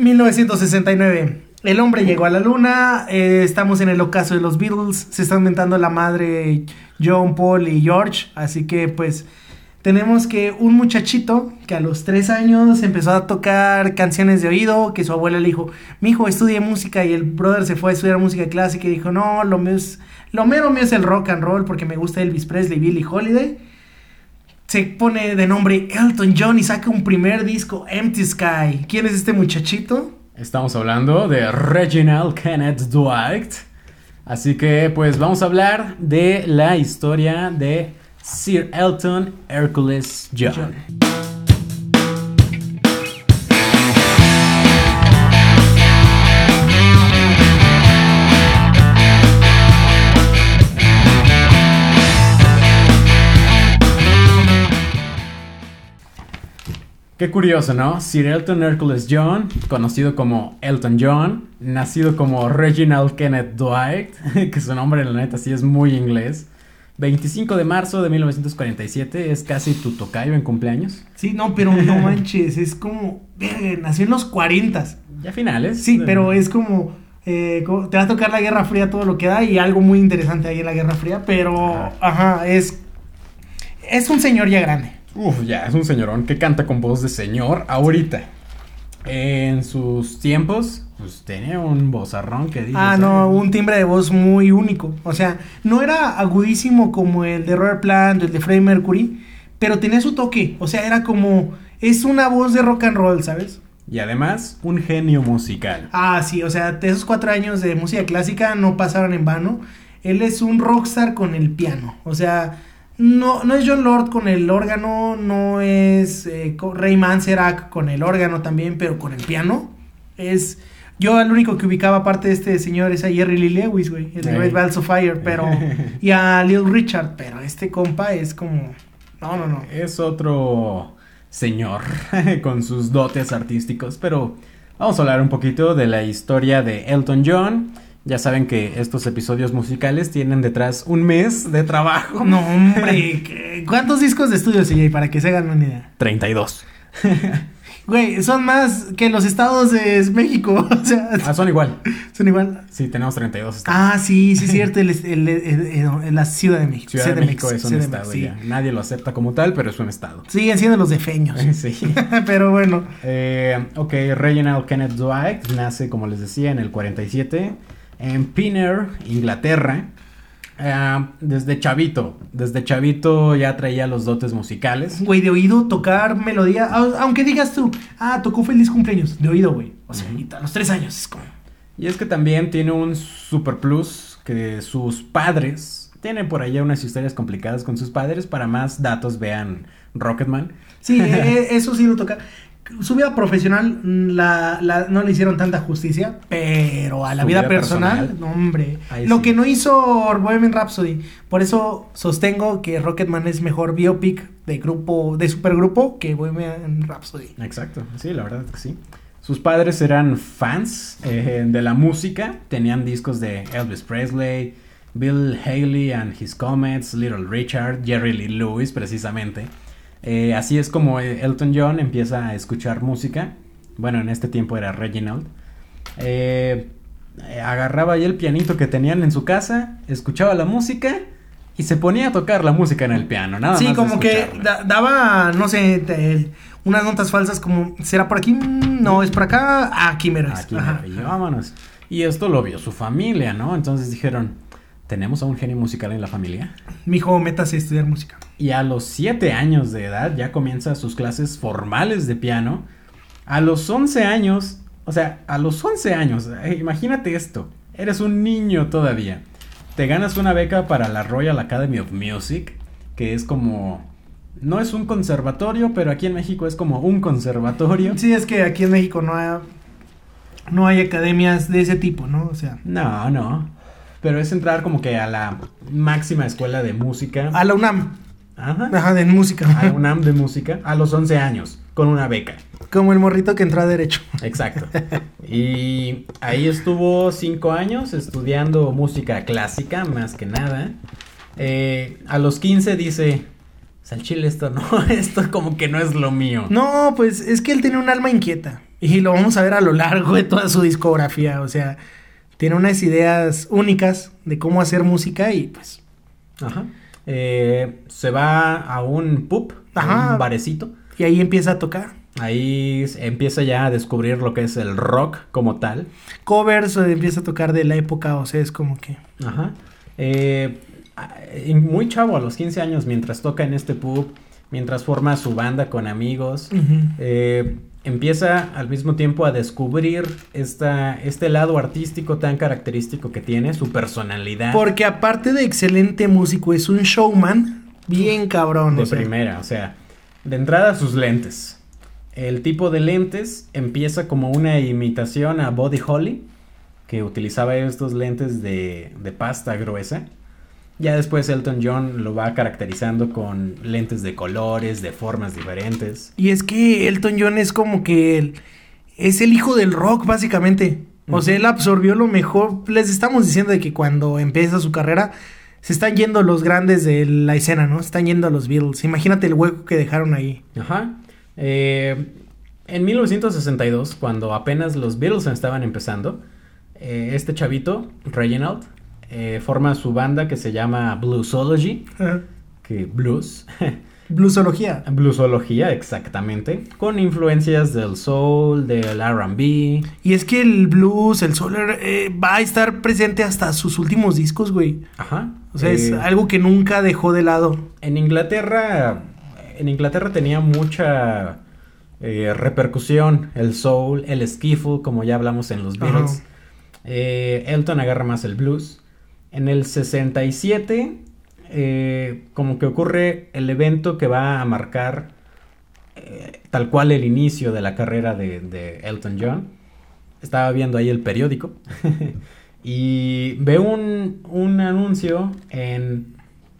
1969. El hombre llegó a la luna, eh, estamos en el ocaso de los Beatles, se está inventando la madre John, Paul y George, así que pues tenemos que un muchachito que a los tres años empezó a tocar canciones de oído, que su abuela le dijo, mi hijo estudie música y el brother se fue a estudiar música clásica y dijo, no, lo mío lo mero mío es el rock and roll porque me gusta Elvis Presley, Billie Holiday. Se pone de nombre Elton John y saca un primer disco, Empty Sky. ¿Quién es este muchachito? Estamos hablando de Reginald Kenneth Dwight. Así que pues vamos a hablar de la historia de Sir Elton Hercules John. Qué curioso, ¿no? Sir Elton Hercules John, conocido como Elton John, nacido como Reginald Kenneth Dwight, que su nombre en la neta sí es muy inglés. 25 de marzo de 1947, es casi tu tocayo en cumpleaños. Sí, no, pero no manches, es como, nació en los 40. Ya finales. Sí, pero es como, eh, te va a tocar la Guerra Fría todo lo que da y algo muy interesante ahí en la Guerra Fría, pero, ajá, es, es un señor ya grande. Uf, ya, es un señorón que canta con voz de señor ahorita. En sus tiempos, pues tenía un vozarrón que dice. Ah, no, un timbre de voz muy único. O sea, no era agudísimo como el de Robert Plant, el de Freddie Mercury, pero tenía su toque. O sea, era como. Es una voz de rock and roll, ¿sabes? Y además, un genio musical. Ah, sí, o sea, esos cuatro años de música clásica no pasaron en vano. Él es un rockstar con el piano. O sea, no, no es John Lord con el órgano, no es eh, Ray Manzarek con el órgano también, pero con el piano. Es. Yo el único que ubicaba aparte de este señor es a Jerry Lee Lewis, güey, el de Great Balls of Fire, pero. y a Lil Richard, pero este compa es como. No, no, no. Es otro señor con sus dotes artísticos, pero vamos a hablar un poquito de la historia de Elton John ya saben que estos episodios musicales tienen detrás un mes de trabajo. No, hombre. ¿Cuántos discos de estudio, CJ, para que se hagan una idea? 32. Güey, son más que los estados de México. O sea, ah, son igual. Son igual. Sí, tenemos 32 estados. Ah, sí, sí, es cierto. la Ciudad de México. Ciudad, de, México, es un estado ya. Nadie lo acepta como tal, pero es un estado. Siguen siendo los defeños. sí. pero bueno. Eh, ok, Reginald Kenneth Dwight nace, como les decía, en el 47 en Pinner, Inglaterra. Eh, desde chavito, desde chavito ya traía los dotes musicales. Güey, de oído, tocar melodía, aunque digas tú, ah, tocó feliz cumpleaños, de oído, güey. O sea, a los tres años es como... Y es que también tiene un super plus que sus padres, tienen por allá unas historias complicadas con sus padres, para más datos vean Rocketman. Sí, e, eso sí lo toca su vida profesional mm, la, no le hicieron tanta justicia, pero a la vida, personal, hombre. lo que no hizo Bohemian Rhapsody. Por eso sostengo que Rocketman es mejor biopic de grupo, de supergrupo que Bohemian Rhapsody. Exacto, sí, la verdad que sí. Sus padres eran fans eh, de la música, tenían discos de Elvis Presley, Bill Haley and His Comets, Little Richard, Jerry Lee Lewis precisamente. Eh, así es como Elton John empieza a escuchar música. Bueno, en este tiempo era Reginald. Eh, agarraba ahí el pianito que tenían en su casa, escuchaba la música y se ponía a tocar la música en el piano. Nada sí, como que daba, no sé, unas notas falsas como, ¿será por aquí? Mm, no, es por acá. Aquí me Aquí y vámonos. Y esto lo vio su familia, ¿no? Entonces dijeron, ¿tenemos a un genio musical en la familia? Mi hijo, métase a estudiar música. Y a los 7 años de edad ya comienza sus clases formales de piano. A los 11 años, o sea, a los 11 años, eh, imagínate esto, eres un niño todavía. Te ganas una beca para la Royal Academy of Music, que es como no es un conservatorio, pero aquí en México es como un conservatorio. Sí, es que aquí en México no hay, no hay academias de ese tipo, ¿no? O sea. No, no. Pero es entrar como que a la máxima escuela de música. A la UNAM. Ajá. de música. A UNAM de música a los 11 años, con una beca. Como el morrito que entró a Derecho. Exacto. Y ahí estuvo cinco años estudiando música clásica, más que nada. Eh, a los 15 dice, al chile esto no, esto como que no es lo mío. No, pues es que él tiene un alma inquieta. Y lo vamos a ver a lo largo de toda su discografía. O sea, tiene unas ideas únicas de cómo hacer música y pues. Ajá. Eh, se va a un pub, Ajá. un barecito. Y ahí empieza a tocar. Ahí empieza ya a descubrir lo que es el rock como tal. Covers o empieza a tocar de la época, o sea, es como que. Ajá. Eh, muy chavo, a los 15 años, mientras toca en este pub, mientras forma su banda con amigos, Ujú. eh, empieza al mismo tiempo a descubrir esta, este lado artístico tan característico que tiene, su personalidad Porque aparte de excelente músico, es un showman bien cabrón. de o sea. primera. O sea, de entrada sus lentes. El tipo de lentes empieza como una imitación a Buddy Holly, que utilizaba estos lentes de, de pasta gruesa. Ya después Elton John lo va caracterizando con lentes de colores, de formas diferentes. Y es que Elton John es como que el- es el hijo del rock, básicamente. O sea, él absorbió lo mejor. Les estamos diciendo de que cuando empieza su carrera, se están yendo los grandes de la escena, ¿no? Se están yendo los Beatles. Imagínate el hueco que dejaron ahí. Ajá. Eh, en 1962, cuando apenas los Beatles estaban empezando, eh, este chavito, Reginald, eh, forma su banda que se llama Bluesology, que blues, Bluesología. bluesología exactamente, con influencias del soul, del R&B. Y es que el blues, el solar, eh, va a estar presente hasta sus últimos discos, güey. Ajá. O sea, es Eh, algo que nunca dejó de lado. En Inglaterra, en Inglaterra tenía mucha eh, repercusión el soul, el skiffle, como ya hablamos en los. Beatles. Elton agarra más el blues. En el 67, eh, como que ocurre el evento que va a marcar eh, tal cual el inicio de la carrera de, Elton John. Estaba viendo ahí el periódico y veo un, un anuncio en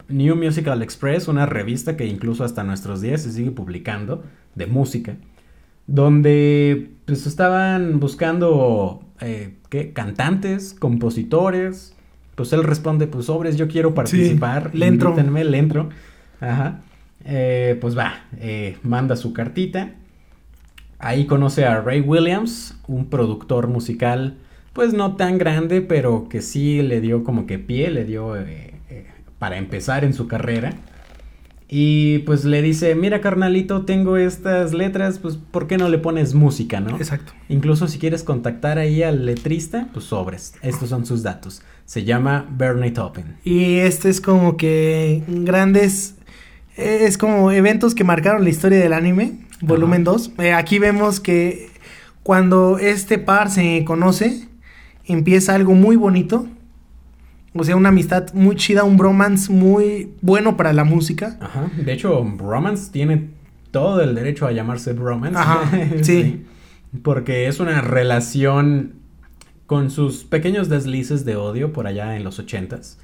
New Musical Express, una revista que incluso hasta nuestros días se sigue publicando de música, donde pues estaban buscando eh, ¿qué? cantantes, compositores. Pues él responde, pues sobres, yo quiero participar. le entro. invítenme, le entro. Ajá. Eh, pues va, eh, manda su cartita. Ahí conoce a Ray Williams, un productor musical, pues no tan grande, pero que sí le dio como que pie, le dio eh, eh, para empezar en su carrera. Y pues le dice, mira carnalito, tengo estas letras, pues ¿por qué no le pones música, no? Exacto. Incluso si quieres contactar ahí al letrista, pues sobres, estos son sus datos. Se llama Bernie Taupin. Y este es como que grandes. eh, Es como eventos que marcaron la historia del anime, volumen 2. aquí vemos que cuando este par se conoce, empieza algo muy bonito. O sea, una amistad muy chida, un bromance muy bueno para la música. Ajá. De hecho, Bromance tiene todo el derecho a llamarse Bromance. Ajá, sí. Porque es una relación con sus pequeños deslices de odio por allá en los ochentas.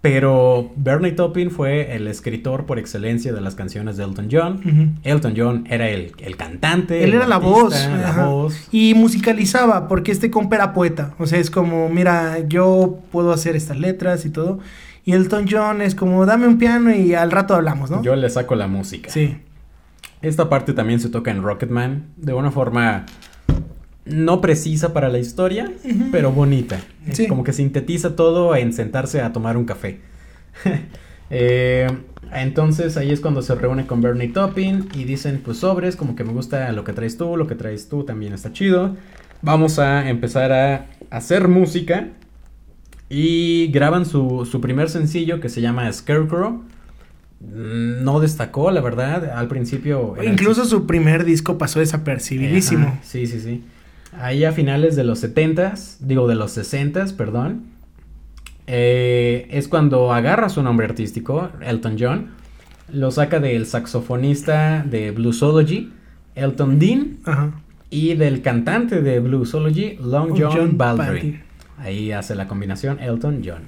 Pero Bernie Taupin fue el escritor por excelencia de las canciones de Elton John. Elton John era el, el cantante. Él el era la voz, la voz. Y musicalizaba, porque este compa era poeta. O sea, es como, mira, yo puedo hacer estas letras y todo. Y Elton John es como, dame un piano y al rato hablamos, ¿no? Yo le saco la música. Sí. Esta parte también se toca en Rocketman de una forma no precisa para la historia, pero bonita. Sí. Como que sintetiza todo en sentarse a tomar un café. Eh, entonces ahí es cuando se reúne con Bernie Taupin y dicen, pues sobres, como que me gusta lo que traes tú, lo que traes tú también está chido. Vamos a empezar a hacer música. Y graban su, su primer sencillo que se llama Scarecrow. Mm, No destacó, la verdad. Al principio. Incluso su primer disco pasó desapercibidísimo. Ajá, sí, sí, sí. Ahí a finales de los 70s, digo de los 60s, perdón, eh, es cuando agarra su nombre artístico, Elton John, lo saca del saxofonista de Bluesology, Elton Dean, Ajá. y del cantante de Bluesology, Long John, John Baldry. Ahí hace la combinación Elton John.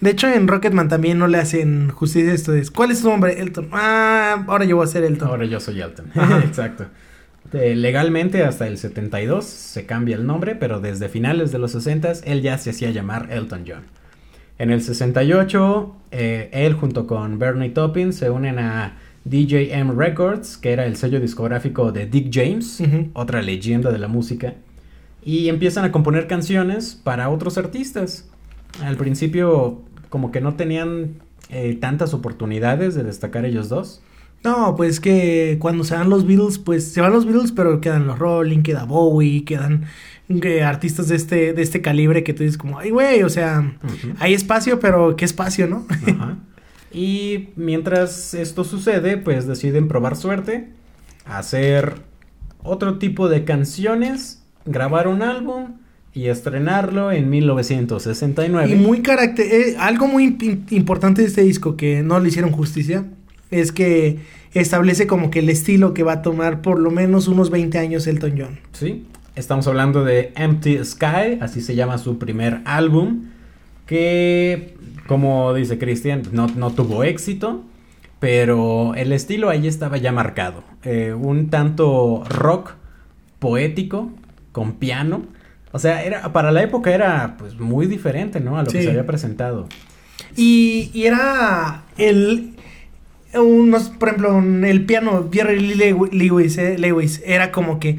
De hecho, en Rocketman también no le hacen justicia a esto ¿cuál es tu nombre? Elton. Ah, ahora yo voy a ser Elton. Ahora yo soy Elton. Ajá. Exacto. Eh, legalmente hasta el 72 se cambia el nombre, pero desde finales de los 60 él ya se hacía llamar Elton John. En el 68, eh, él junto con Bernie Taupin se unen a DJM Records, que era el sello discográfico de Dick James, otra leyenda de la música, y empiezan a componer canciones para otros artistas. Al principio como que no tenían eh, tantas oportunidades de destacar ellos dos. No, pues que cuando se van los Beatles, pues se van los Beatles, pero quedan los Rolling, queda Bowie, quedan eh, artistas de este, de este calibre que tú dices como, ay, güey, o sea, hay espacio, pero ¿qué espacio, no? Ajá. Y mientras esto sucede, pues deciden probar suerte, hacer otro tipo de canciones, grabar un álbum y estrenarlo en 1969. Y muy carácter, eh, algo muy imp- importante de este disco que no le hicieron justicia es que establece como que el estilo que va a tomar por lo menos unos 20 años Elton John. Sí, estamos hablando de Empty Sky, así se llama su primer álbum, que como dice Christian, no, no tuvo éxito, pero el estilo ahí estaba ya marcado. Eh, un tanto rock poético, con piano. O sea, era, para la época era pues muy diferente, ¿no? A lo que se había presentado. Y, y era el. Unos, por ejemplo, en el piano, Jerry Lewis, eh, Lewis, era como que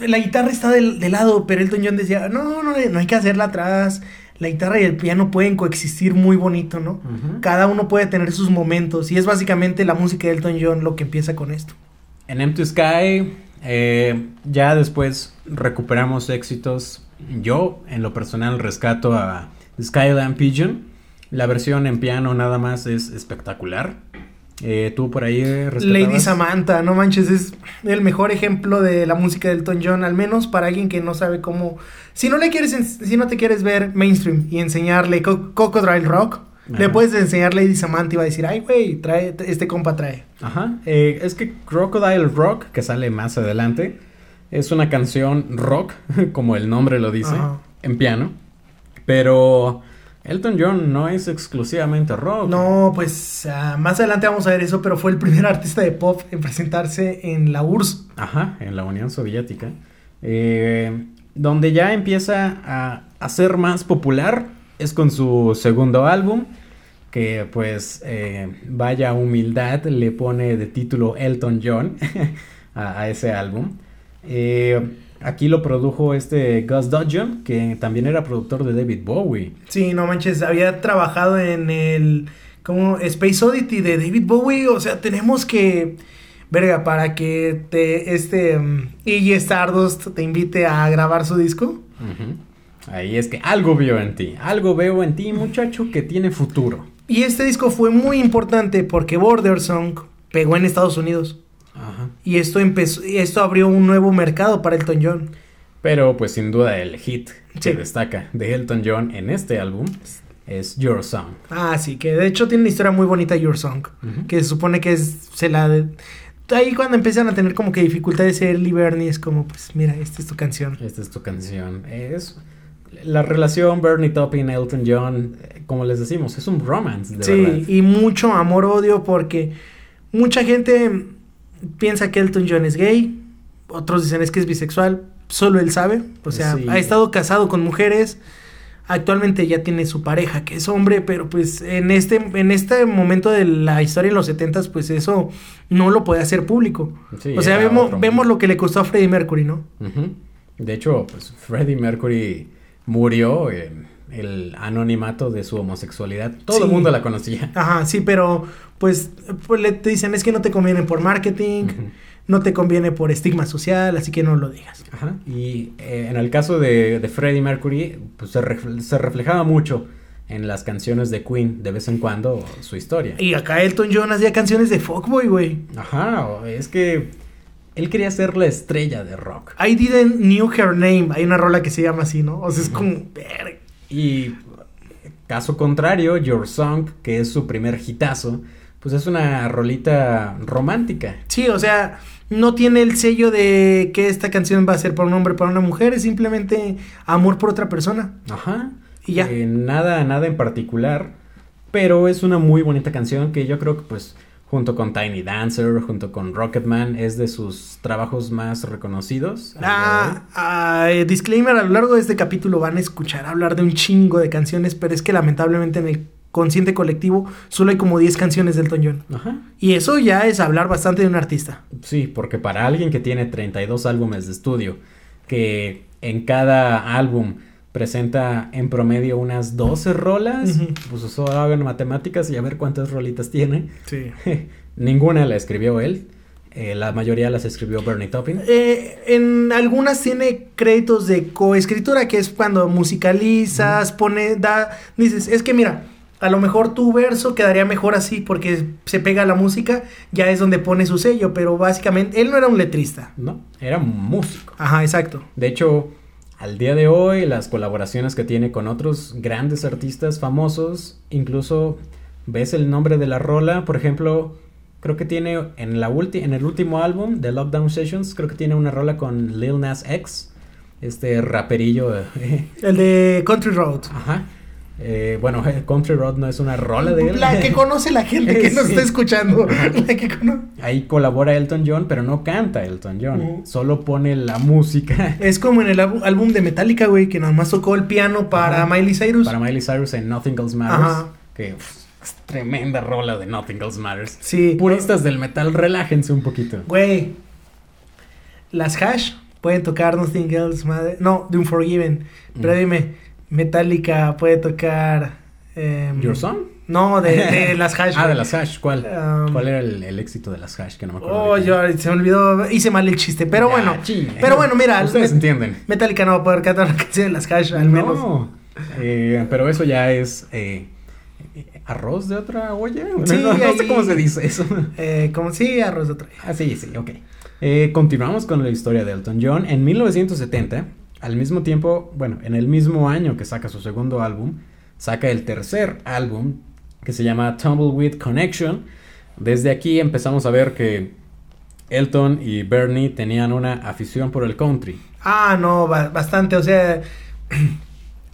la guitarra está del, de lado, pero Elton John decía, no, no, no hay que hacerla atrás. La guitarra y el piano pueden coexistir muy bonito, ¿no? Cada uno puede tener sus momentos y es básicamente la música de Elton John lo que empieza con esto. En Empty Sky, eh, ya después recuperamos éxitos. Yo, en lo personal, rescato a Skyline Pigeon. La versión en piano nada más es espectacular. Eh, Tú por ahí rescatabas? Lady Samantha, no manches, es el mejor ejemplo de la música de Elton John, al menos para alguien que no sabe cómo. Si no le quieres, si no te quieres ver mainstream y enseñarle Co- Cocodrile Rock, le Ajá. puedes enseñar Lady Samantha y va a decir, ay, güey, trae, este compa trae. Ajá. eh, es que Crocodile Rock, que sale más adelante, es una canción rock, como el nombre lo dice, Ajá. en piano. Pero Elton John no es exclusivamente rock. No, pues ah, más adelante vamos a ver eso, pero fue el primer artista de pop en presentarse en la URSS. Ajá, en la Unión Soviética. Eh, donde ya empieza a, a ser más popular es con su segundo álbum, que pues eh, vaya humildad le pone de título Elton John a, a ese álbum. Eh, aquí lo produjo este Gus Dudgeon, que también era productor de David Bowie. Sí, no manches, había trabajado en el como Space Oddity de David Bowie, o sea, tenemos que verga para que te este um, Iggy Stardust te invite a grabar su disco. Ahí es que algo veo en ti, algo veo en ti, muchacho, que tiene futuro. Y este disco fue muy importante porque Border Song pegó en Estados Unidos Ajá. y esto empezó y esto abrió un nuevo mercado para Elton John. Pero pues sin duda el hit que destaca de Elton John en este álbum es Your Song. Ah, sí, que de hecho tiene una historia muy bonita Your Song, que se supone que es se la de- ahí cuando empiezan a tener como que dificultades él y Bernie es como pues mira, esta es tu canción. Esta es tu canción. Es la relación Bernie Taupin Elton John, eh, como les decimos, es un romance de Sí, verdad. y mucho amor-odio porque mucha gente piensa que Elton John es gay, otros dicen es que es bisexual, solo él sabe, o sea, Sí. ha estado casado con mujeres, actualmente ya tiene su pareja que es hombre, pero pues en este, en este momento de la historia en los setentas, pues eso no lo puede hacer público. Sí, o sea, vemos, vemos lo que le costó a Freddie Mercury, ¿no? De hecho, pues Freddie Mercury murió en el anonimato de su homosexualidad. Todo Sí. el mundo la conocía. Ajá, sí, pero pues, pues le te dicen es que no te conviene por marketing, no te conviene por estigma social, así que no lo digas. Ajá. Y eh, en el caso de, de Freddie Mercury, pues se, ref- se reflejaba mucho en las canciones de Queen, de vez en cuando, su historia. Y acá Elton John hacía canciones de fuckboy, güey. Ajá, es que él quería ser la estrella de rock. I didn't knew her name. Hay una rola que se llama así, ¿no? O sea, es como... Y caso contrario, Your Song, que es su primer hitazo, pues es una rolita romántica. Sí, o sea, no tiene el sello de que esta canción va a ser para un hombre, para una mujer. Es simplemente amor por otra persona. Ajá. Y ya. Eh, nada, nada en particular. Pero es una muy bonita canción que yo creo que pues junto con Tiny Dancer, junto con Rocketman, es de sus trabajos más reconocidos. Ah, ah, eh, disclaimer, a lo largo de este capítulo van a escuchar hablar de un chingo de canciones, pero es que lamentablemente en el consciente colectivo, solo hay como 10 canciones de Elton John. Ajá. Y eso ya es hablar bastante de un artista. Sí, porque para alguien que tiene 32 álbumes de estudio, que en cada álbum presenta en promedio unas 12 rolas, pues eso hagan matemáticas y a ver cuántas rolitas tiene. Sí. Ninguna la escribió él, eh, la mayoría las escribió Bernie Taupin. Eh, en algunas tiene créditos de coescritura, que es cuando musicalizas, pone, da, dices, es que mira, a lo mejor tu verso quedaría mejor así porque se pega a la música, ya es donde pone su sello, pero básicamente él no era un letrista. No, era músico. Ajá, exacto. De hecho, al día de hoy, las colaboraciones que tiene con otros grandes artistas famosos, incluso ves el nombre de la rola, por ejemplo, creo que tiene en, la ulti- en el último álbum de Lockdown Sessions, creo que tiene una rola con Lil Nas X, este raperillo. El de Country Road. ajá. Eh, bueno, Country Road no es una rola de él. La que conoce la gente que nos está escuchando. La que Ahí colabora Elton John, pero no canta Elton John, Ujú. solo pone la música. Es como en el álbum- de Metallica, güey, que nada más tocó el piano para Ajá. Miley Cyrus. Para Miley Cyrus en Nothing Else Matters. Ajá. Que uf, es tremenda rola de Nothing Else Matters. Sí. Puristas del metal, relájense un poquito. Güey. Las hash pueden tocar Nothing Else Matter. No, The Unforgiven. Pero Mm. dime, Metallica puede tocar. em, ¿Your Song? No, de, de las hash. ah, de las Hash. ¿Cuál? Um, ¿Cuál era el, el éxito de las Hash? Que no me acuerdo. Oh, yo se me olvidó. Hice mal el chiste. Pero Ya, bueno. Pero bueno, mira. Ustedes entienden. Metallica no va a poder cantar la canción de las hash, al menos. No. Eh, pero eso ya es. eh, ¿Arroz de otra olla? Sí, no, no sé cómo se dice eso. Eh, como sí, arroz de otro. Ah, sí, sí, ok. Eh, continuamos con la historia de Elton John. En 1970, al mismo tiempo, bueno, en el mismo año que saca su segundo álbum, saca el tercer álbum que se llama Tumbleweed Connection. Desde aquí empezamos a ver que Elton y Bernie tenían una afición por el country. Ah, no, ba- bastante. O sea,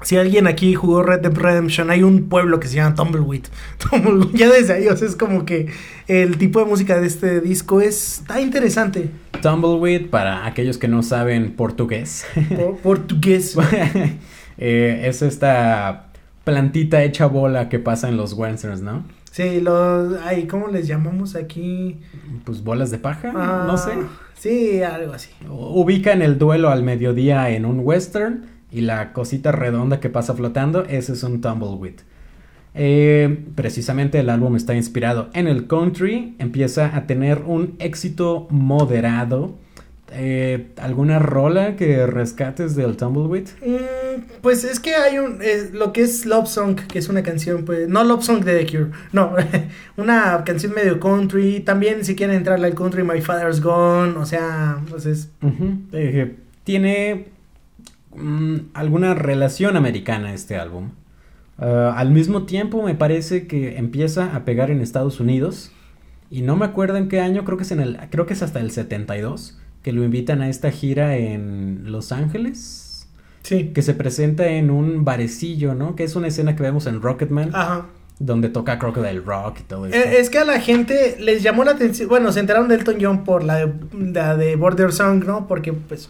si alguien aquí jugó Red Dead Redemption, hay un pueblo que se llama Tumbleweed. Tumbleweed, Ya desde ahí, o sea, es como que el tipo de música de este disco es, está interesante. Tumbleweed, para aquellos que no saben portugués, Por- portugués. eh, es esta plantita hecha bola que pasa en los westerns, ¿no? Sí, los, ay, ¿cómo les llamamos aquí? Pues bolas de paja, Ah, no sé. Sí, algo así. Ubican el duelo al mediodía en un western y la cosita redonda que pasa flotando, ese es un tumbleweed. Eh, precisamente el álbum está inspirado en el country, empieza a tener un éxito moderado. Eh, ¿Alguna rola que rescates del tumbleweed? Mm, pues es que hay un, eh, lo que es Love Song, que es una canción, pues, no Love Song de The Cure, no, una canción medio country, también si quieren entrarle al country, My Father's Gone, o sea, pues es, Ujú. Eh, tiene mm, alguna relación americana este álbum. Ah, al mismo tiempo me parece que empieza a pegar en Estados Unidos y no me acuerdo en qué año, creo que es en el creo que es hasta el 72 que lo invitan a esta gira en Los Ángeles, sí, que se presenta en un barecillo, ¿no? Que es una escena que vemos en Rocketman ajá. Donde toca Crocodile Rock y todo. Eh, Es que a la gente les llamó la atención, bueno, se enteraron de Elton John por la de, la de Border Song, ¿no? Porque pues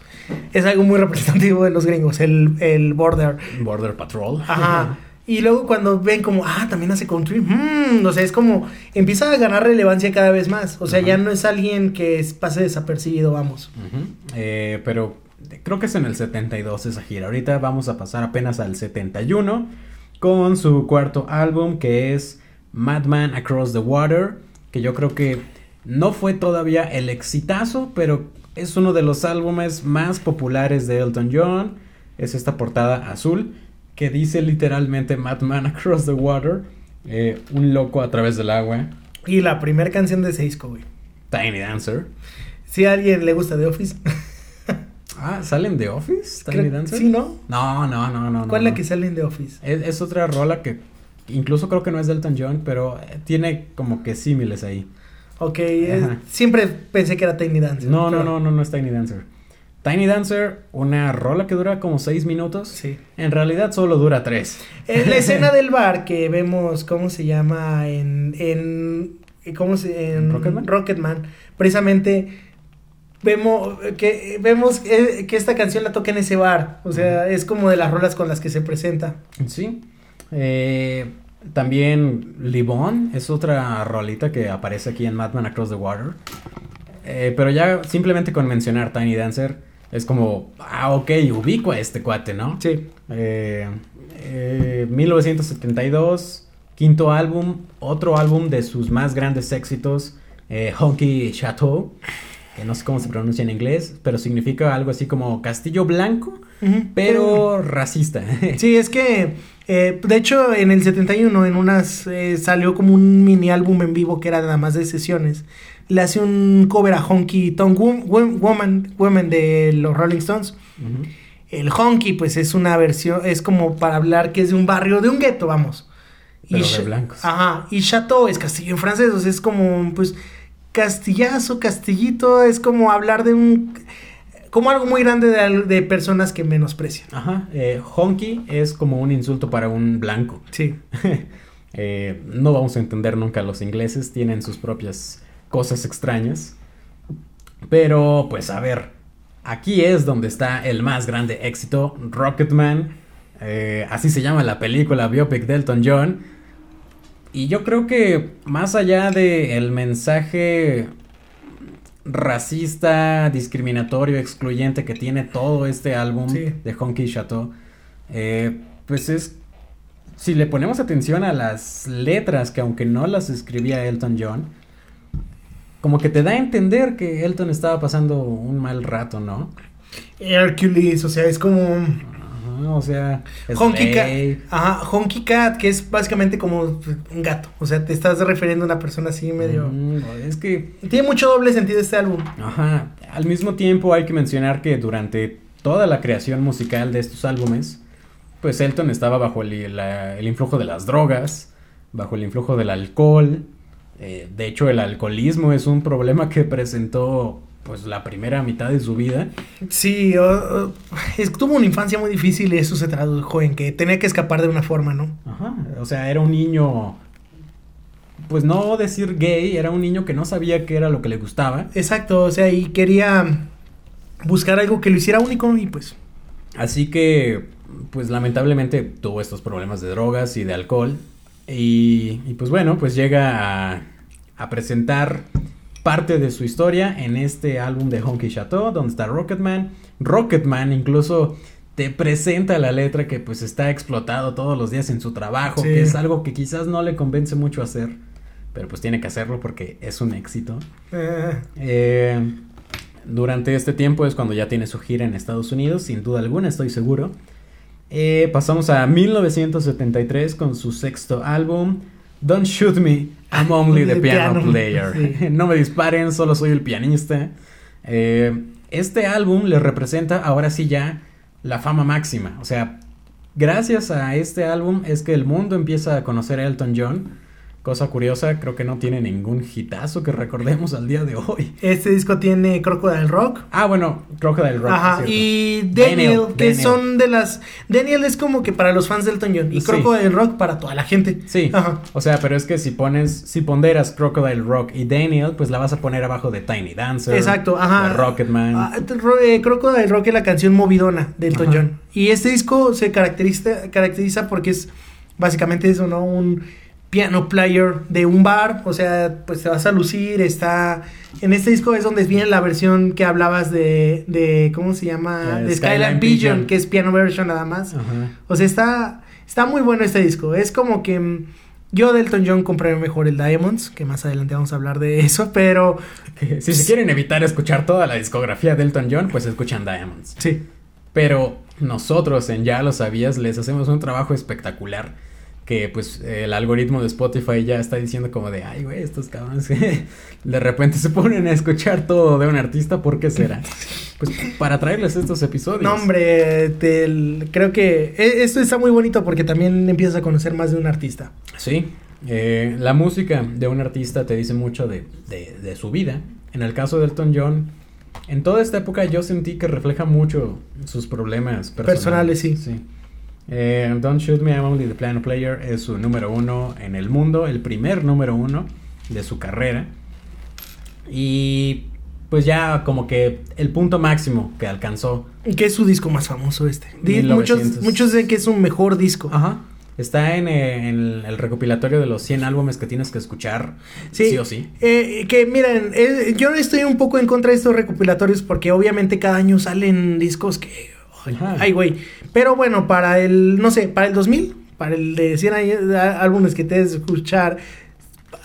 es algo muy representativo de los gringos, el, el Border. Border Patrol. Ajá. Y luego cuando ven como, ah, también hace country, mm, o sea, es como, empieza a ganar relevancia cada vez más. O sea, ya no es alguien que es- pase desapercibido, vamos. Eh, pero creo que es en el 72 esa gira. Ahorita vamos a pasar apenas al 71 con su cuarto álbum que es Madman Across the Water, que yo creo que no fue todavía el exitazo, pero es uno de los álbumes más populares de Elton John. Es esta portada azul que dice literalmente Madman Across the Water, eh, un loco a través del agua, Y la primera canción de ese disco, güey. Tiny Dancer. Si a alguien le gusta The Office. Ah, ¿salen de Office? Tiny Dancer. Sí, ¿no? No, no, no, no. ¿Cuál es no. la que sale en The Office? Es, es otra rola que incluso creo que no es de Elton John, pero eh, tiene como que símiles ahí. Ok, es- siempre pensé que era Tiny Dancer. No, no, no, no, no es Tiny Dancer. Tiny Dancer, una rola que dura como seis minutos. Sí. En realidad solo dura tres. En la escena del bar que vemos, ¿cómo se llama? En. en ¿Cómo se en ¿Rocketman? Rocketman, Precisamente vemos que vemos que, que esta canción la toca en ese bar. O sea, es como de las rolas con las que se presenta. Sí. Eh, También Libon es otra rolita que aparece aquí en Madman Across the Water. Eh, pero ya simplemente con mencionar Tiny Dancer es como, ah, ok, ubico a este cuate, ¿no? Sí. Eh, eh, 1972, quinto álbum, otro álbum de sus más grandes éxitos, eh, Honky Chateau, que no sé cómo se pronuncia en inglés, pero significa algo así como Castillo Blanco, pero racista. Sí, es que, eh, de hecho, en el 71, en unas, eh, salió como un mini álbum en vivo que era nada más de sesiones. Le hace un cover a Honky Wo- Woman, Woman de los Rolling Stones. El Honky, pues es una versión, es como para hablar que es de un barrio, de un gueto, vamos. Pero de blancos. Ajá, y Chateau es castillo en francés, o sea, es como, pues, castillazo, castillito, es como hablar de un, como algo muy grande de, personas que menosprecian. Ajá, eh, honky es como un insulto para un blanco. Sí. Eh, no vamos a entender nunca a los ingleses, tienen sus propias cosas extrañas. Pero, pues a ver, aquí es donde está el más grande éxito, Rocketman. Eh, así se llama la película Biopic de Elton John. Y yo creo que más allá del mensaje racista, discriminatorio, excluyente que tiene todo este álbum Sí. de Honky Chateau, eh, pues es si le ponemos atención a las letras, que aunque no las escribía Elton John, como que te da a entender que Elton estaba pasando un mal rato, ¿no? Hercules, o sea, es como Ajá, o sea, Honky Cat. Ajá, Honky Cat, que es básicamente como un gato. O sea, te estás refiriendo a una persona así medio. Mm, es que, Tiene mucho doble sentido este álbum. ajá, al mismo tiempo hay que mencionar que durante toda la creación musical de estos álbumes, pues Elton estaba bajo el, la- el influjo de las drogas, bajo el influjo del alcohol. Eh, de hecho, el alcoholismo es un problema que presentó pues la primera mitad de su vida. Sí, tuvo una infancia muy difícil y eso se tradujo en que tenía que escapar de una forma, ¿no? Ajá, o sea, era un niño, pues no decir gay, era un niño que no sabía qué era lo que le gustaba. Exacto, o sea, y quería buscar algo que lo hiciera único y pues. Así que, pues lamentablemente tuvo estos problemas de drogas y de alcohol. Y, y, pues bueno, pues llega a, a presentar parte de su historia en este álbum de Honky Chateau, donde está Rocketman. Rocketman incluso te presenta la letra que pues está explotado todos los días en su trabajo, Sí. que es algo que quizás no le convence mucho hacer, pero pues tiene que hacerlo porque es un éxito. eh, Eh, durante este tiempo es cuando ya tiene su gira en Estados Unidos, sin duda alguna, estoy seguro. Eh, pasamos a 1973 con su sexto álbum, Don't Shoot Me, I'm Only the Piano, piano, Player. sí. no me disparen, solo soy el pianista. Eh, este álbum le representa ahora sí ya la fama máxima. O sea, gracias a este álbum es que el mundo empieza a conocer a Elton John. Cosa curiosa, creo que no tiene ningún hitazo que recordemos al día de hoy. este disco tiene Crocodile Rock. Ah, bueno, Crocodile Rock. Ajá, es cierto. y Daniel, Daniel, que Daniel. son de las. Daniel es como que para los fans de Elton John y Sí. Crocodile Rock para toda la gente. Sí, Ajá. o sea, pero es que si pones, si ponderas Crocodile Rock y Daniel, pues la vas a poner abajo de Tiny Dancer. Exacto, ajá. Rocketman. Ah, eh, Crocodile Rock es la canción movidona de Elton. John. Y este disco se caracteriza, caracteriza porque es básicamente eso, ¿no? Un piano player de un bar. O sea, pues te vas a lucir. Está. En este disco es donde viene la versión que hablabas de. de ¿Cómo se llama? Eh, de Skyline, Skyline Pigeon, Pigeon. que es piano version nada más. O sea, está, está muy bueno este disco. Es como que mm, yo de Elton John compré mejor el Diamonds, que más adelante vamos a hablar de eso, pero Si se quieren evitar escuchar toda la discografía de Elton John, pues escuchan Diamonds. sí. Pero nosotros en Ya lo sabías les hacemos un trabajo espectacular. Que pues el algoritmo de Spotify ya está diciendo como de, ay güey, estos cabrones que de repente se ponen a escuchar todo de un artista, ¿por qué será? Pues para traerles estos episodios. No, hombre, te- creo que e- esto está muy bonito porque también empiezas a conocer más de un artista. Sí, eh, la música de un artista te dice mucho de, de- de su vida. En el caso de Elton John, en toda esta época yo sentí que refleja mucho sus problemas personales. Personales, sí. Eh, Don't Shoot Me, I'm Only the Piano Player es su número uno en el mundo, el primer número uno de su carrera. Y pues ya como que el punto máximo que alcanzó. ¿Qué es su disco más famoso este? Di- 1900. Muchos, muchos dicen que es su mejor disco. Ajá. Está en, eh, en el recopilatorio de los 100 álbumes que tienes que escuchar, sí, o sí. Eh, que miren, eh, yo estoy un poco en contra de estos recopilatorios porque obviamente cada año salen discos que... Ay, güey. Pero bueno, para el, no sé, para el 2000, para el de 100 años- álbumes que te debes escuchar,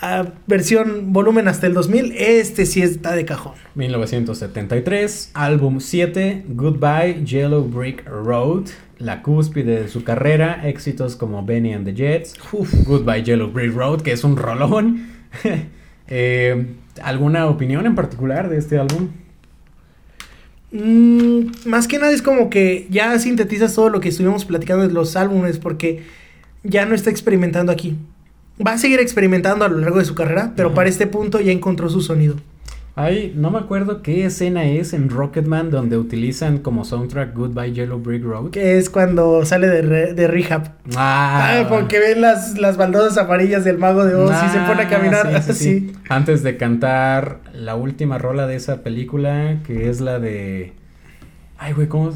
a versión volumen hasta el 2000, este sí está de cajón. 1973, álbum 7, Goodbye Yellow Brick Road, la cúspide de su carrera, éxitos como Benny and the Jets, Uf. Goodbye Yellow Brick Road, que es un rolón. Eh, ¿Alguna opinión en particular de este álbum? Mm, más que nada es como que ya sintetizas todo lo que estuvimos platicando de los álbumes porque ya no está experimentando aquí. Va a seguir experimentando a lo largo de su carrera, pero Ajá. para este punto ya encontró su sonido. Ay, no me acuerdo qué escena es en Rocketman donde utilizan como soundtrack Goodbye Yellow Brick Road. Que es cuando sale de, re- de rehab. Ah, Ah, porque ven las, las baldosas amarillas del mago de Oz y se pone a Ah, caminar sí, sí, así. sí. Antes de cantar la última rola de esa película, que es la de. Ay, güey, ¿cómo?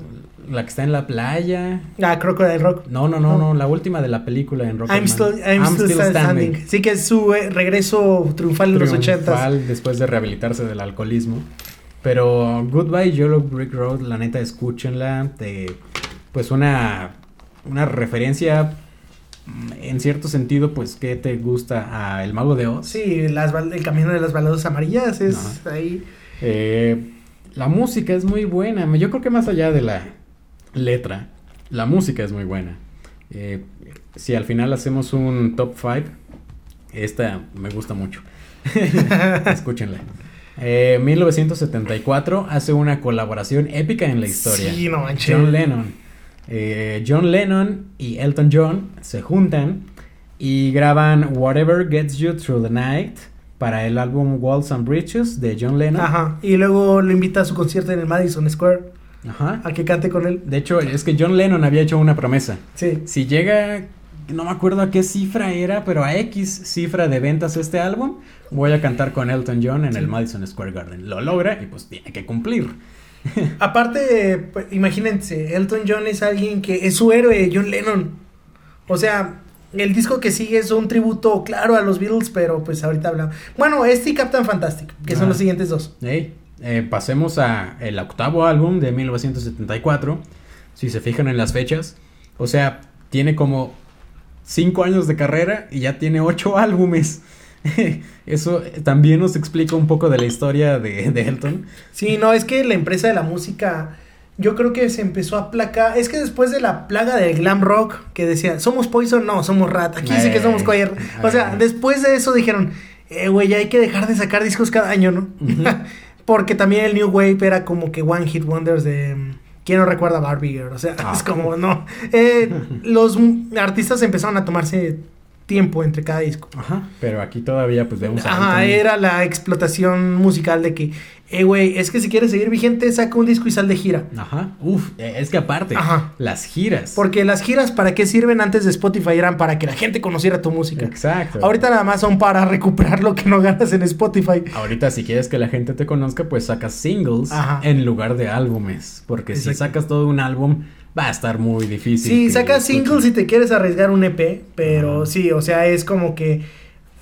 La que está en la playa. Ah, Crocodile Rock. No, no, no, no, la última de la película en Rocketman. I'm still, I'm still standing. Sí, que es su eh, regreso triunfal en los ochentas. Triunfal después de rehabilitarse del alcoholismo. Pero Goodbye Yellow Brick Road, la neta, escúchenla. De, pues una, una referencia, mm, en cierto sentido, pues, que te gusta a El Mago de Oz. Sí, las, el camino de las baldosas amarillas es ahí. Eh, la música es muy buena. Yo creo que más allá de la letra, la música es muy buena. Eh, si al final hacemos un top 5, esta me gusta mucho. Escúchenla. Eh, 1974 hace una colaboración épica en la historia. Sí, no manches. John Lennon. Eh, John Lennon y Elton John se juntan y graban Whatever Gets You Through the Night para el álbum Walls and Bridges de John Lennon. Ajá. Y luego lo invita a su concierto en el Madison Square Ajá. a que cante con él. De hecho, es que John Lennon había hecho una promesa. Sí. Si llega, no me acuerdo a qué cifra era, pero a X cifra de ventas este álbum, voy a cantar con Elton John en Sí. el Madison Square Garden. Lo logra y pues tiene que cumplir. Aparte, pues, imagínense, Elton John es alguien que es su héroe, John Lennon. O sea, el disco que sigue es un tributo claro a los Beatles, pero pues ahorita hablamos. Bueno, este y Captain Fantastic, que son los siguientes dos. Ey, eh, pasemos a el octavo álbum de 1974. Si se fijan en las fechas, o sea, tiene como cinco años de carrera y ya tiene ocho álbumes. Eso también nos explica un poco de la historia de, de Elton. Sí, no, es que la empresa de la música, yo creo que se empezó a aplacar. Es que después de la plaga del glam rock, que decía, ¿somos Poison? No, somos Rat. Aquí sí que somos Choir. O sea, después de eso dijeron, eh, güey, ya hay que dejar de sacar discos cada año, ¿no? Porque también el New Wave era como que One Hit Wonders de. mm, ¿Quién no recuerda a Barbie Girl? O sea, Ah. es como, no. Eh, los artistas empezaron a tomarse tiempo entre cada disco. Ajá. Pero aquí todavía pues vemos Ajá, era la explotación musical de que, eh, güey, es que si quieres seguir vigente, saca un disco y sal de gira. Ajá. Uf, eh, es que aparte, Ajá. las giras. Porque las giras, ¿para qué sirven antes de Spotify? Eran para que la gente conociera tu música. Exacto. Ahorita nada más son para recuperar lo que no ganas en Spotify. Ahorita si quieres que la gente te conozca, pues sacas singles Ajá. en lugar de álbumes. Porque si sacas todo un álbum, va a estar muy difícil. Sí, sacas singles si te quieres arriesgar un EP, pero Ajá. sí, o sea, es como que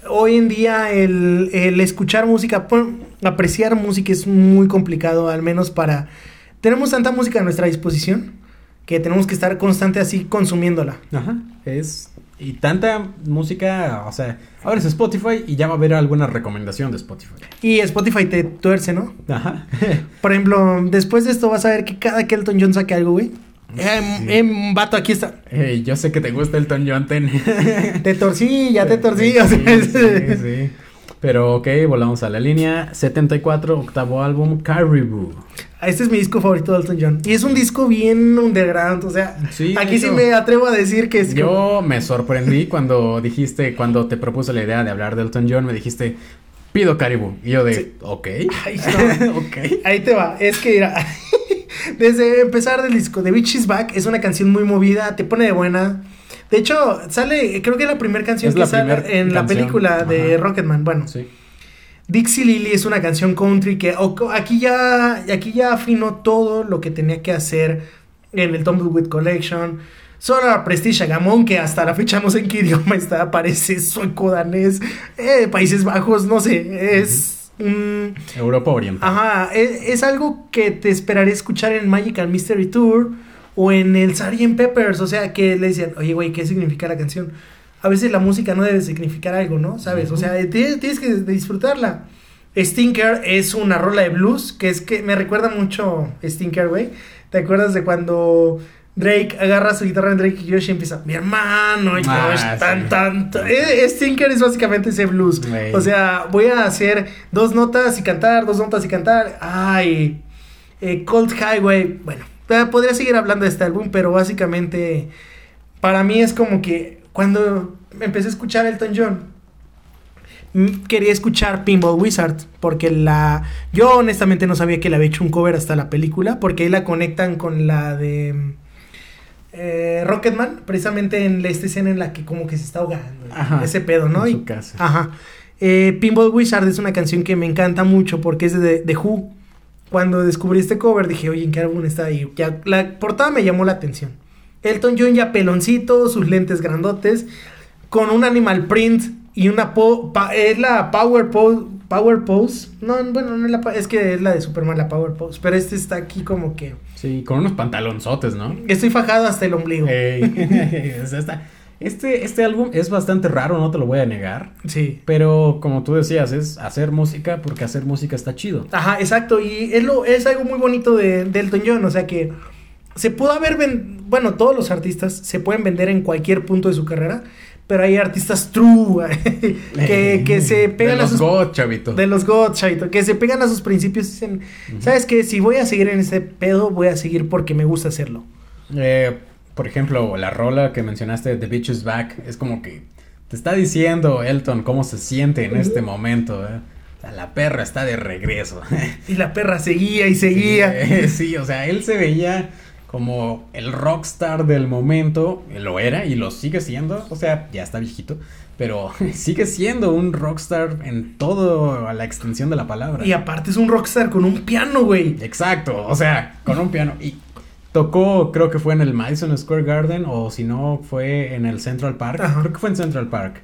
hoy en día el, el escuchar música, pon- apreciar música es muy complicado, al menos para... Tenemos tanta música a nuestra disposición que tenemos que estar constante así consumiéndola. Ajá. Es. Y tanta música, o sea, ahora es Spotify y ya va a haber alguna recomendación de Spotify. Y Spotify te tuerce, ¿no? Ajá. Por ejemplo, después de esto vas a ver que cada que Elton John saque algo, güey. Eh, eh, vato, aquí está. Ey, yo sé que te gusta el Ton John Ten. Te torcí, ya te torcí. Sí, o sea, sí, sí. Pero ok, volvamos a la línea. 74, octavo álbum, Caribou. Este es mi disco favorito de Elton John. Y es un disco bien underground. O sea, Sí, aquí sí me atrevo a decir que es. como- Yo me sorprendí cuando dijiste, cuando te propuse la idea de hablar de Elton John, me dijiste, pido Caribou. Y yo de, Sí. ok. Ay, no. ok. Ahí te va. Es que, mira, desde empezar del disco, The Bitch is Back es una canción muy movida, te pone de buena. De hecho, sale, creo que es la primera canción Es que sale en la película de ajá. Rocketman. Bueno, Sí. Dixie Lily es una canción country que aquí ya aquí ya afinó todo lo que tenía que hacer en el Tumbleweed Collection. Solo la Prestige Gamón, que hasta la fecha no sé en qué idioma está, parece sueco, danés, eh, Países Bajos, no sé, es... Europa Oriental. Ajá, es, es, algo que te esperaré escuchar en Magical Mystery Tour o en el Sgt. Peppers, o sea, que le decían, oye, güey, ¿qué significa la canción? A veces la música no debe significar algo, ¿no? ¿Sabes? O sea, tienes, tienes que disfrutarla. Stinker es una rola de blues, que es que me recuerda mucho Stinker, güey. ¿Te acuerdas de cuando Drake agarra su guitarra en Drake y Josh y empieza, mi hermano, Josh, ah, tan, tan, eh, Stinker es básicamente ese blues. O sea, voy a hacer dos notas y cantar, dos notas y cantar. Ay, eh, Cold Highway. Bueno, podría seguir hablando de este álbum, pero básicamente para mí es como que cuando empecé a escuchar Elton John, quería escuchar Pinball Wizard porque la yo honestamente no sabía que le había hecho un cover hasta la película porque ahí la conectan con la de eh, Rocketman precisamente en esta escena en la que como que se está ahogando ese pedo no en su casa. ajá eh, Pinball Wizard es una canción que me encanta mucho porque es de The Who cuando descubrí este cover dije oye en qué álbum está ahí ya la portada me llamó la atención Elton John ya peloncito sus lentes grandotes con un animal print y una po es la Power Pose. Power Pose. No, bueno, no es la es que es la de Superman, la Power Pose. Pero este está aquí como que. Sí, con unos pantalonzotes, ¿no? Estoy fajado hasta el ombligo. Este, este álbum es bastante raro, no te lo voy a negar. Sí. Pero como tú decías, es hacer música porque hacer música está chido. Ajá, exacto. Y es, lo, es algo muy bonito de, de Elton John. O sea que se pudo haber. Bueno, todos los artistas se pueden vender en cualquier punto de su carrera pero hay artistas true que, que se pegan de a sus God, chavito. de los God, chavito, que se pegan a sus principios y dicen, ¿sabes qué? Si voy a seguir en ese pedo, voy a seguir porque me gusta hacerlo. Eh, por ejemplo, la rola que mencionaste The Bitch is Back es como que te está diciendo Elton cómo se siente en este momento, ¿eh? la perra está de regreso. y la perra seguía y seguía. sí, o sea, él se veía como el rockstar del momento, lo era y lo sigue siendo, o sea, ya está viejito, pero sigue siendo un rockstar en todo a la extensión de la palabra. Y aparte es un rockstar con un piano, güey. Exacto, o sea, con un piano. Y tocó, creo que fue en el Madison Square Garden o si no fue en el Central Park, creo que fue en Central Park,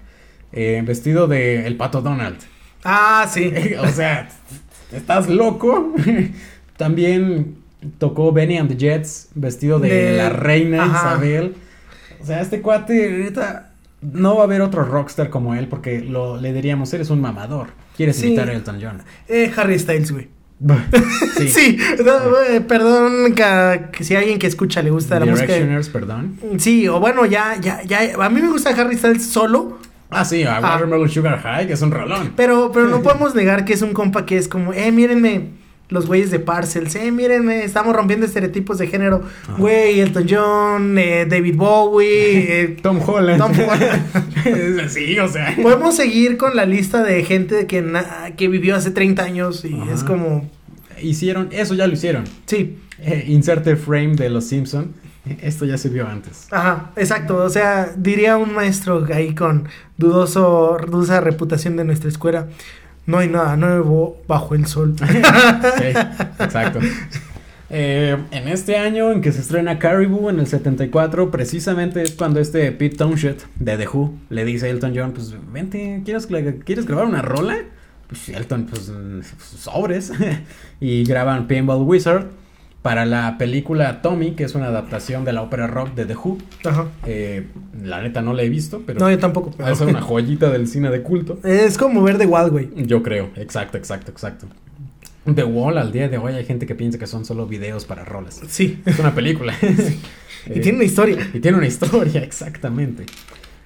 eh, vestido de el pato Donald. Ah, sí. o sea, estás loco. También tocó Benny and the Jets vestido de, la reina Isabel. O sea, este cuate, no va a haber otro rockstar como él porque lo, le diríamos, eres un mamador. Quieres imitar a Elton John. Eh, Harry Styles, güey. Sí, perdón que, si alguien que escucha le gusta la música. perdón. Sí, o bueno, ya, ya, ya, a mí me gusta Harry Styles solo. Ah, sí, a ah. Watermelon Sugar High, que es un rolón. Pero, pero no podemos negar que es un compa que es como, eh, mírenme, los güeyes de Parcels, eh, mírenme, estamos rompiendo estereotipos de género. Güey, Elton John, eh, David Bowie, eh, Tom Holland. Tom Holland. sí, o sea. Podemos seguir con la lista de gente que, que vivió hace 30 años y es como... Hicieron, eso ya lo hicieron. Sí. Eh, inserte frame de Los Simpson. Esto ya se vio antes. Ajá, exacto. O sea, diría un maestro ahí con dudoso, dudosa reputación de nuestra escuela. No hay nada nuevo bajo el sol. sí, exacto. Eh, en este año en que se estrena Caribou en el 74, precisamente es cuando este Pete Townshend de The Who le dice a Elton John, pues vente, ¿quieres, ¿quieres grabar una rola? Pues Elton, pues sobres. y graban Pinball Wizard para la película Tommy, que es una adaptación de la ópera rock de The Who. Ajá. Eh, la neta no la he visto, pero. No, yo tampoco. Es una joyita del cine de culto. Es como ver The Wall, güey. Yo creo, exacto, exacto, exacto. The Wall al día de hoy hay gente que piensa que son solo videos para roles. Sí. Es una película. y tiene una historia. Y tiene una historia, exactamente.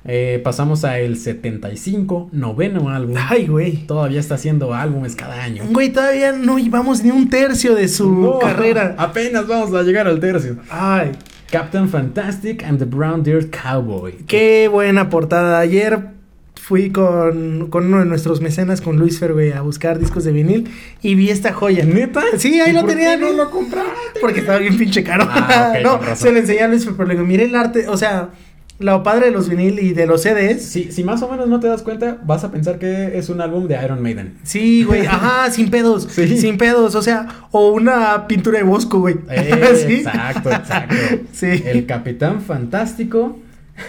Eh, pasamos a el 75, noveno álbum. Ay, güey. Todavía está haciendo álbumes cada año. Güey, todavía no llevamos ni un tercio de su carrera. Apenas vamos a llegar al tercio. Ay. Captain Fantastic and the Brown Deer Cowboy. Qué buena portada. Ayer fui con, uno de nuestros mecenas, con Luis Fergue, a buscar discos de vinil y vi esta joya. ¿Neta? Sí, ahí lo tenía. no lo compraste? Porque estaba bien pinche caro. Ah, no, se le enseñé a Luis Fergue, pero le digo, mire el arte, o sea, Lo padre de los vinil y de los CDs. Si, si más o menos no te das cuenta, vas a pensar que es un álbum de Iron Maiden. Sí, güey, ajá, sin pedos, Sí. sin pedos, o sea, o una pintura de Bosco, güey. Eh, ¿Sí? Exacto, exacto. Sí. El Capitán Fantástico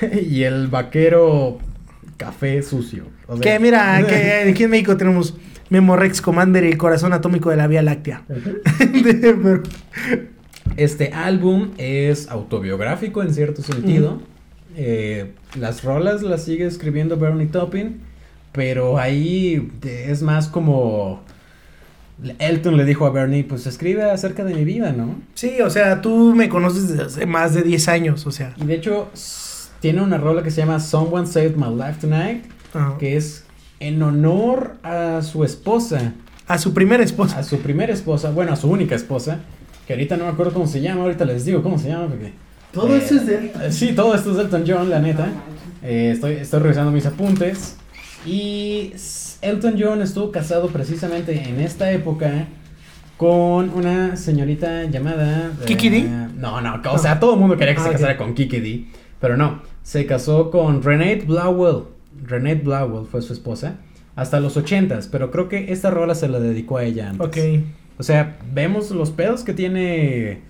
y el vaquero café sucio. O sea- Que mira, que aquí en México tenemos Memorex Commander y el corazón atómico de la Vía Láctea. Pero- Este álbum es autobiográfico en cierto sentido. Eh, las rolas las sigue escribiendo Bernie Taupin, pero ahí es más como Elton le dijo a Bernie, pues escribe acerca de mi vida, ¿no? Sí, o sea, tú me conoces desde hace más de 10 años, o sea. Y de hecho tiene una rola que se llama Someone Saved My Life Tonight, que es en honor a su esposa, A su primera esposa. a su primera esposa, bueno, a su única esposa, que ahorita no me acuerdo cómo se llama, ahorita les digo cómo se llama porque... Todo Eh, eso es de eh, Sí, todo esto es de Elton John, la neta. Eh, estoy, estoy revisando mis apuntes. Y Elton John estuvo casado precisamente en esta época con una señorita llamada... eh, ¿Kiki Dee? No, no, o sea, todo el mundo quería que Ah, se ok. casara con Kiki Dee, pero no. Se casó con Renate Blowell. Renate Blowell fue su esposa. Hasta los ochentas, pero creo que esta rola se la dedicó a ella antes. Ok. O sea, vemos los pedos que tiene.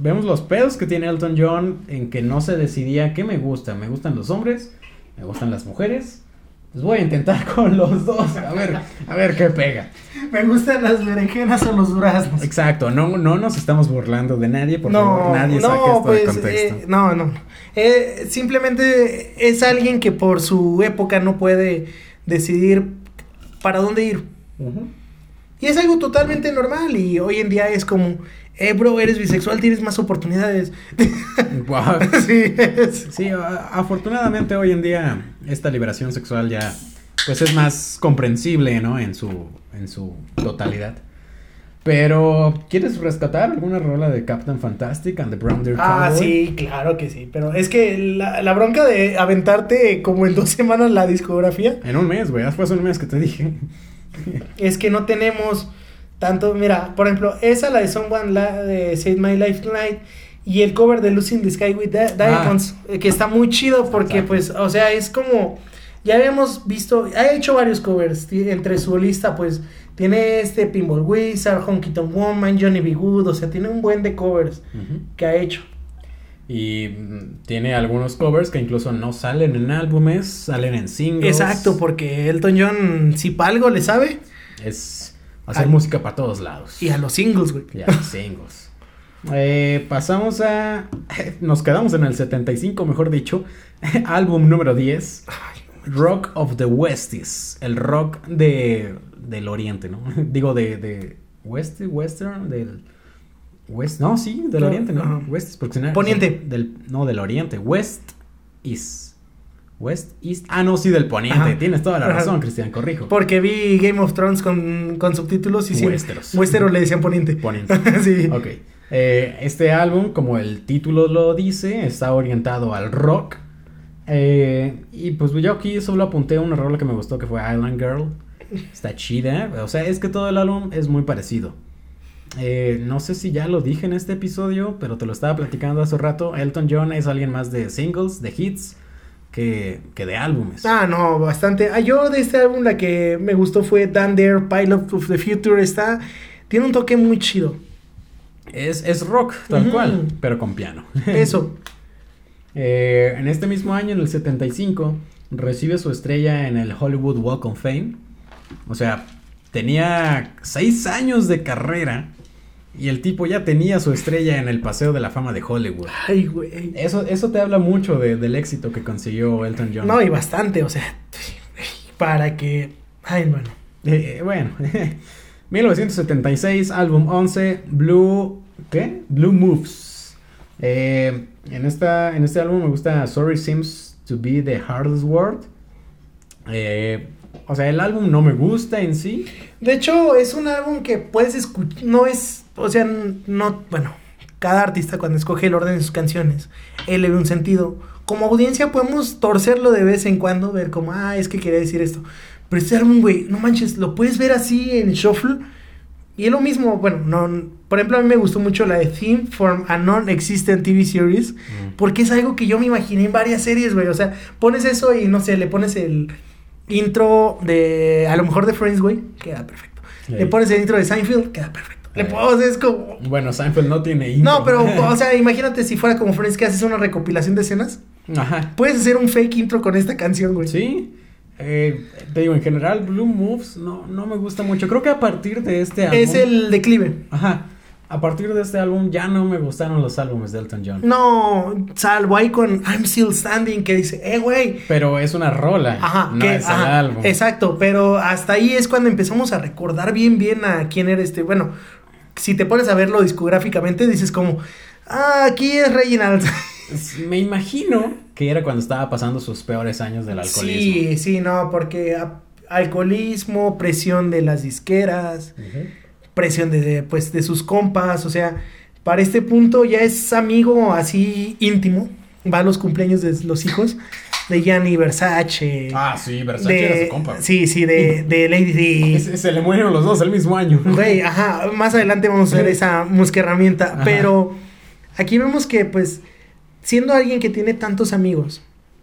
Vemos los pedos que tiene Elton John en que no se decidía qué me gusta. Me gustan los hombres, me gustan las mujeres. Pues voy a intentar con los dos. A ver, a ver qué pega. Me gustan las berenjenas o los duraznos. Exacto, no, no nos estamos burlando de nadie, por no, favor, nadie saque no, esto pues, de contexto. eh, no, no. Eh, simplemente es alguien que por su época no puede decidir para dónde ir. Y es algo totalmente normal y hoy en día es como, eh, bro, eres bisexual, tienes más oportunidades. Guau. sí, es- Sí, afortunadamente hoy en día esta liberación sexual ya pues es más comprensible, ¿no? En su en su totalidad. Pero ¿quieres rescatar alguna rola de Captain Fantastic and the Brown Deer Ah, Cowboy? sí, claro que sí. Pero es que la, la bronca de aventarte como en dos semanas la discografía En un mes, güey, hace un mes que te dije. es que no tenemos tanto. Mira, por ejemplo, esa, la de Someone la de Save My Life Tonight. Y el cover de Losing the Sky with Di- Diamonds, eh, que está muy chido porque, Exacto. pues, o sea, es como. Ya habíamos visto, ha hecho varios covers. Entre su lista, pues, tiene este Pinball Wizard, Honky Tonk Woman, Johnny B. Good, o sea, tiene un buen de covers que ha hecho. Y mm, tiene algunos covers que incluso no salen en álbumes, salen en singles. Exacto, porque Elton John, si pa' algo le sabe, Es hacer música para todos lados. y a los singles, güey. Ya, singles. Eh, pasamos a. Nos quedamos en el 75, mejor dicho. Álbum número 10. Rock of the Westies. El rock de, del oriente, ¿no? Digo, de, de. West, Western, del. West, no, sí, del No, oriente, ¿no? ajá. West, porque si no- Poniente. Del, no, del oriente. West East. West East. Ah, no, sí, del poniente. Ajá. Tienes toda la Ajá. razón, Cristian, corrijo. Porque vi Game of Thrones con, con subtítulos y sí. Westeros. Westeros le decían poniente. Poniente. sí. Ok. Eh, este álbum, como el título lo dice, está orientado al rock. Eh, y pues yo aquí solo apunté una rola que me gustó que fue Island Girl. Está chida. O sea, es que todo el álbum es muy parecido. Eh, no sé si ya lo dije en este episodio, pero te lo estaba platicando hace rato. Elton John es alguien más de singles, de hits, que, que de álbumes. Ah, no, bastante. Ah, yo de este álbum la que me gustó fue Dan Dare, Pilot of the Future. Está, tiene un toque muy chido. Es, es rock, tal cual, pero con piano. Eso. Eh, en este mismo año, en el 75, recibe su estrella en el Hollywood Walk of Fame. O sea, tenía seis años de carrera y el tipo ya tenía su estrella en el Paseo de la Fama de Hollywood. Ay, güey. Eso, eso te habla mucho de- del éxito que consiguió Elton John. No, y bastante, o sea, para que... Ay, bueno. Eh, bueno, 1976, álbum 11, Blue. ¿Qué? Blue Moves. Eh, en, esta, en este álbum me gusta Sorry Seems to Be the Hardest Word. Eh, o sea, el álbum no me gusta en sí. De hecho, es un álbum que puedes escuchar, no es, o sea, no, bueno, cada artista cuando escoge el orden de sus canciones, él le ve un sentido. Como audiencia podemos torcerlo de vez en cuando, ver como, ah, es que quería decir esto. Pero este álbum, güey, no manches, lo puedes ver así en shuffle Y es lo mismo, bueno, no, por ejemplo, a mí me gustó mucho la de Theme from a Non-Existent TV Series, Mm. porque es algo que yo me imaginé en varias series, güey. O sea, pones eso y no sé, le pones el intro de, a lo mejor de Friends, güey, queda perfecto. Le pones el intro de Seinfeld, queda perfecto. Le puedo, o sea, es como... Bueno, Seinfeld no tiene intro. No, pero, o sea, imagínate si fuera como Friends que haces una recopilación de escenas. Ajá. Puedes hacer un fake intro con esta canción, güey. Sí. Eh, te digo, en general, Blue Moves no, no me gusta mucho. Creo que a partir de este álbum. Es el declive. Ajá. A partir de este álbum ya no me gustaron los álbumes de Elton John. No, salvo ahí con I'm Still Standing que dice, eh, güey. Pero es una rola. Ajá, no que, es el álbum. exacto, pero hasta ahí es cuando empezamos a recordar bien, bien a quién era este. Bueno, si te pones a verlo discográficamente, dices como, ah, aquí es Reginald. Me imagino que era cuando estaba pasando sus peores años del alcoholismo. Sí, sí, no, porque a- alcoholismo, presión de las disqueras, presión de, pues, de sus compas, o sea, para este punto ya es amigo así íntimo, va a los cumpleaños de los hijos de Gianni Versace. Ah, sí, Versace de, era su compa. Sí, sí, de, de Lady D. Se, se le murieron los dos el mismo año. Güey, ajá, más adelante vamos a ver esa música herramienta, Ajá. pero aquí vemos que pues siendo alguien que tiene tantos amigos,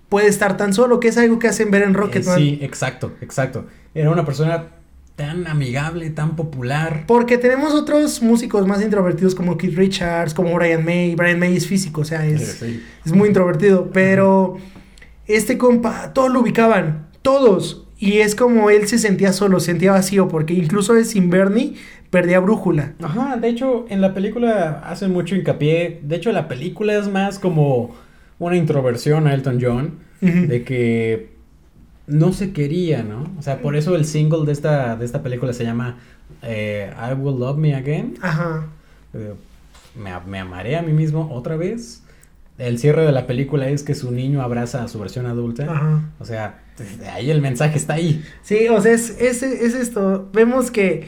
puede estar tan solo, que es algo que hacen ver en Eh, Rocketman. sí, exacto, exacto. Era una persona tan amigable, tan popular. Porque tenemos otros músicos más introvertidos como Keith Richards, como Brian May. Brian May es físico, o sea, es, Sí, sí. es muy introvertido, pero este compa, todos lo ubicaban, todos. Y es como él se sentía solo, se sentía vacío, porque incluso es sin Bernie perdía brújula. Ajá, de hecho, en la película hacen mucho hincapié. De hecho, la película es más como una introversión a Elton John. De que no se quería, ¿no? O sea, por eso el single de esta, de esta película se llama eh, I Will Love Me Again. Ajá. Eh, me, me amaré a mí mismo otra vez. El cierre de la película es que su niño abraza a su versión adulta. Ajá. O sea, ahí el mensaje está ahí. Sí, o sea, es, es, es esto. Vemos que.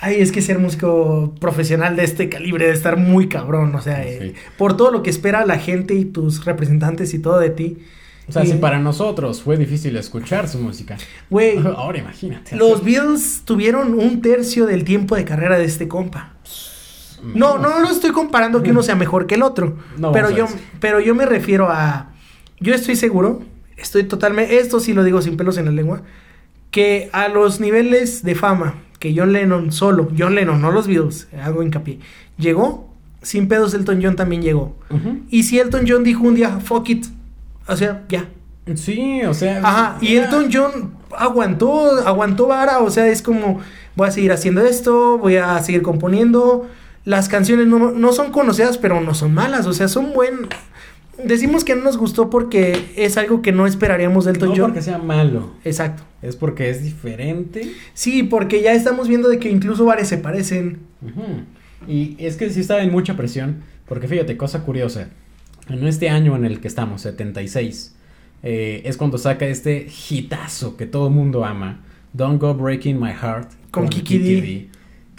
Ay, es que ser músico profesional de este calibre debe estar muy cabrón. O sea, eh, por todo lo que espera la gente y tus representantes y todo de ti. O sea, Y- si para nosotros fue difícil escuchar su música. Güey, Ahora imagínate. los Bills tuvieron un tercio del tiempo de carrera de este compa. No, no, no estoy comparando que uno sea mejor que el otro. No pero yo, pero yo me refiero a. Yo estoy seguro, estoy totalmente. Esto sí lo digo sin pelos en la lengua. Que a los niveles de fama que John Lennon solo, John Lennon, no los Beatles, hago hincapié, llegó, sin pedos Elton John también llegó. Y si Elton John dijo un día, fuck it, o sea, ya. Sí, o sea. Ajá, y Elton John aguantó, aguantó vara, o sea, es como, voy a seguir haciendo esto, voy a seguir componiendo. Las canciones no, no son conocidas, pero no son malas, o sea, son buen... Decimos que no nos gustó porque es algo que no esperaríamos de Elton No John. porque sea malo, Exacto. es porque es diferente. Sí, porque ya estamos viendo de que incluso varias se parecen. Y es que sí estaba en mucha presión, porque fíjate, cosa curiosa, en este año en el que estamos, 76, eh, es cuando saca este hitazo que todo el mundo ama, Don't Go Breaking My Heart, Con Kiki D.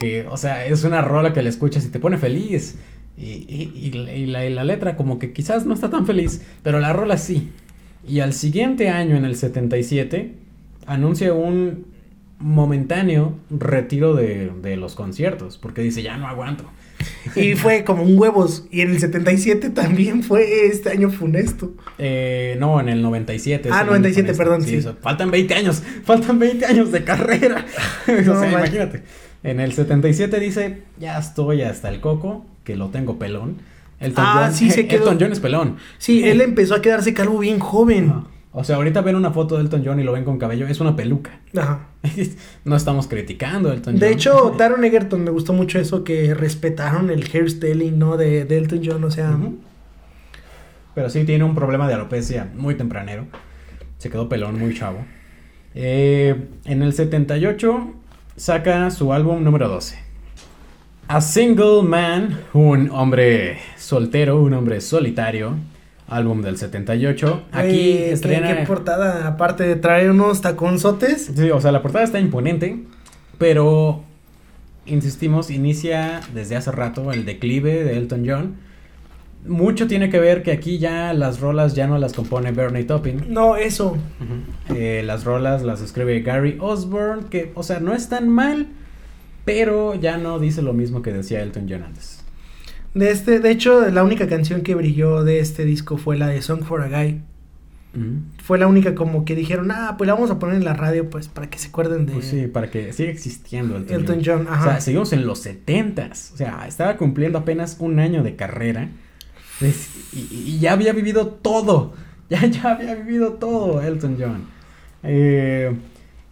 que, o sea, es una rola que le escuchas y te pone feliz, y, y- y la- y la, la letra como que quizás no está tan feliz, pero la rola sí. Y al siguiente año, en el 77, anuncia un momentáneo retiro de, de los conciertos, porque dice, ya no aguanto. Y fue como un huevos. Y en el 77 también fue este año funesto. Eh, no, en el 97. es Ah, el 97, año con perdón, sí. faltan 20 años, faltan 20 años de carrera. o sea, imagínate. En el 77 dice, ya estoy hasta el coco, que lo tengo pelón. Elton Ah, John, sí, se quedó- Elton John es pelón. Sí, él empezó a quedarse calvo bien joven. Ajá. O sea, ahorita ven una foto de Elton John y lo ven con cabello, es una peluca. Ajá. no estamos criticando a Elton John. De hecho, Taron Egerton me gustó mucho eso que respetaron el hairstyling, ¿no? De, de Elton John, o sea. Pero sí tiene un problema de alopecia muy tempranero. Se quedó pelón muy chavo. Eh, en el 78 saca su álbum número 12. A Single Man, un hombre soltero, un hombre solitario. Álbum del 78. Aquí qué- estrena. Qué, portada, aparte de traer unos taconzotes. Sí, o sea, la portada está imponente, pero insistimos, inicia desde hace rato el declive de Elton John. Mucho tiene que ver que aquí ya las rolas ya no las compone Bernie Taupin. No, eso. Eh, las rolas las escribe Gary Osborne, que, o sea, no es tan mal, pero ya no dice lo mismo que decía Elton John antes. De este, de hecho, la única canción que brilló de este disco fue la de Song for a Guy. Fue la única como que dijeron, ah, pues la vamos a poner en la radio, pues, para que se acuerden de Pues sí, para que siga existiendo Elton, Elton John. John. O sea, seguimos en los setentas. O sea, estaba cumpliendo apenas un año de carrera. Es- y, y ya había vivido todo. Ya, ya había vivido todo Elton John. Eh,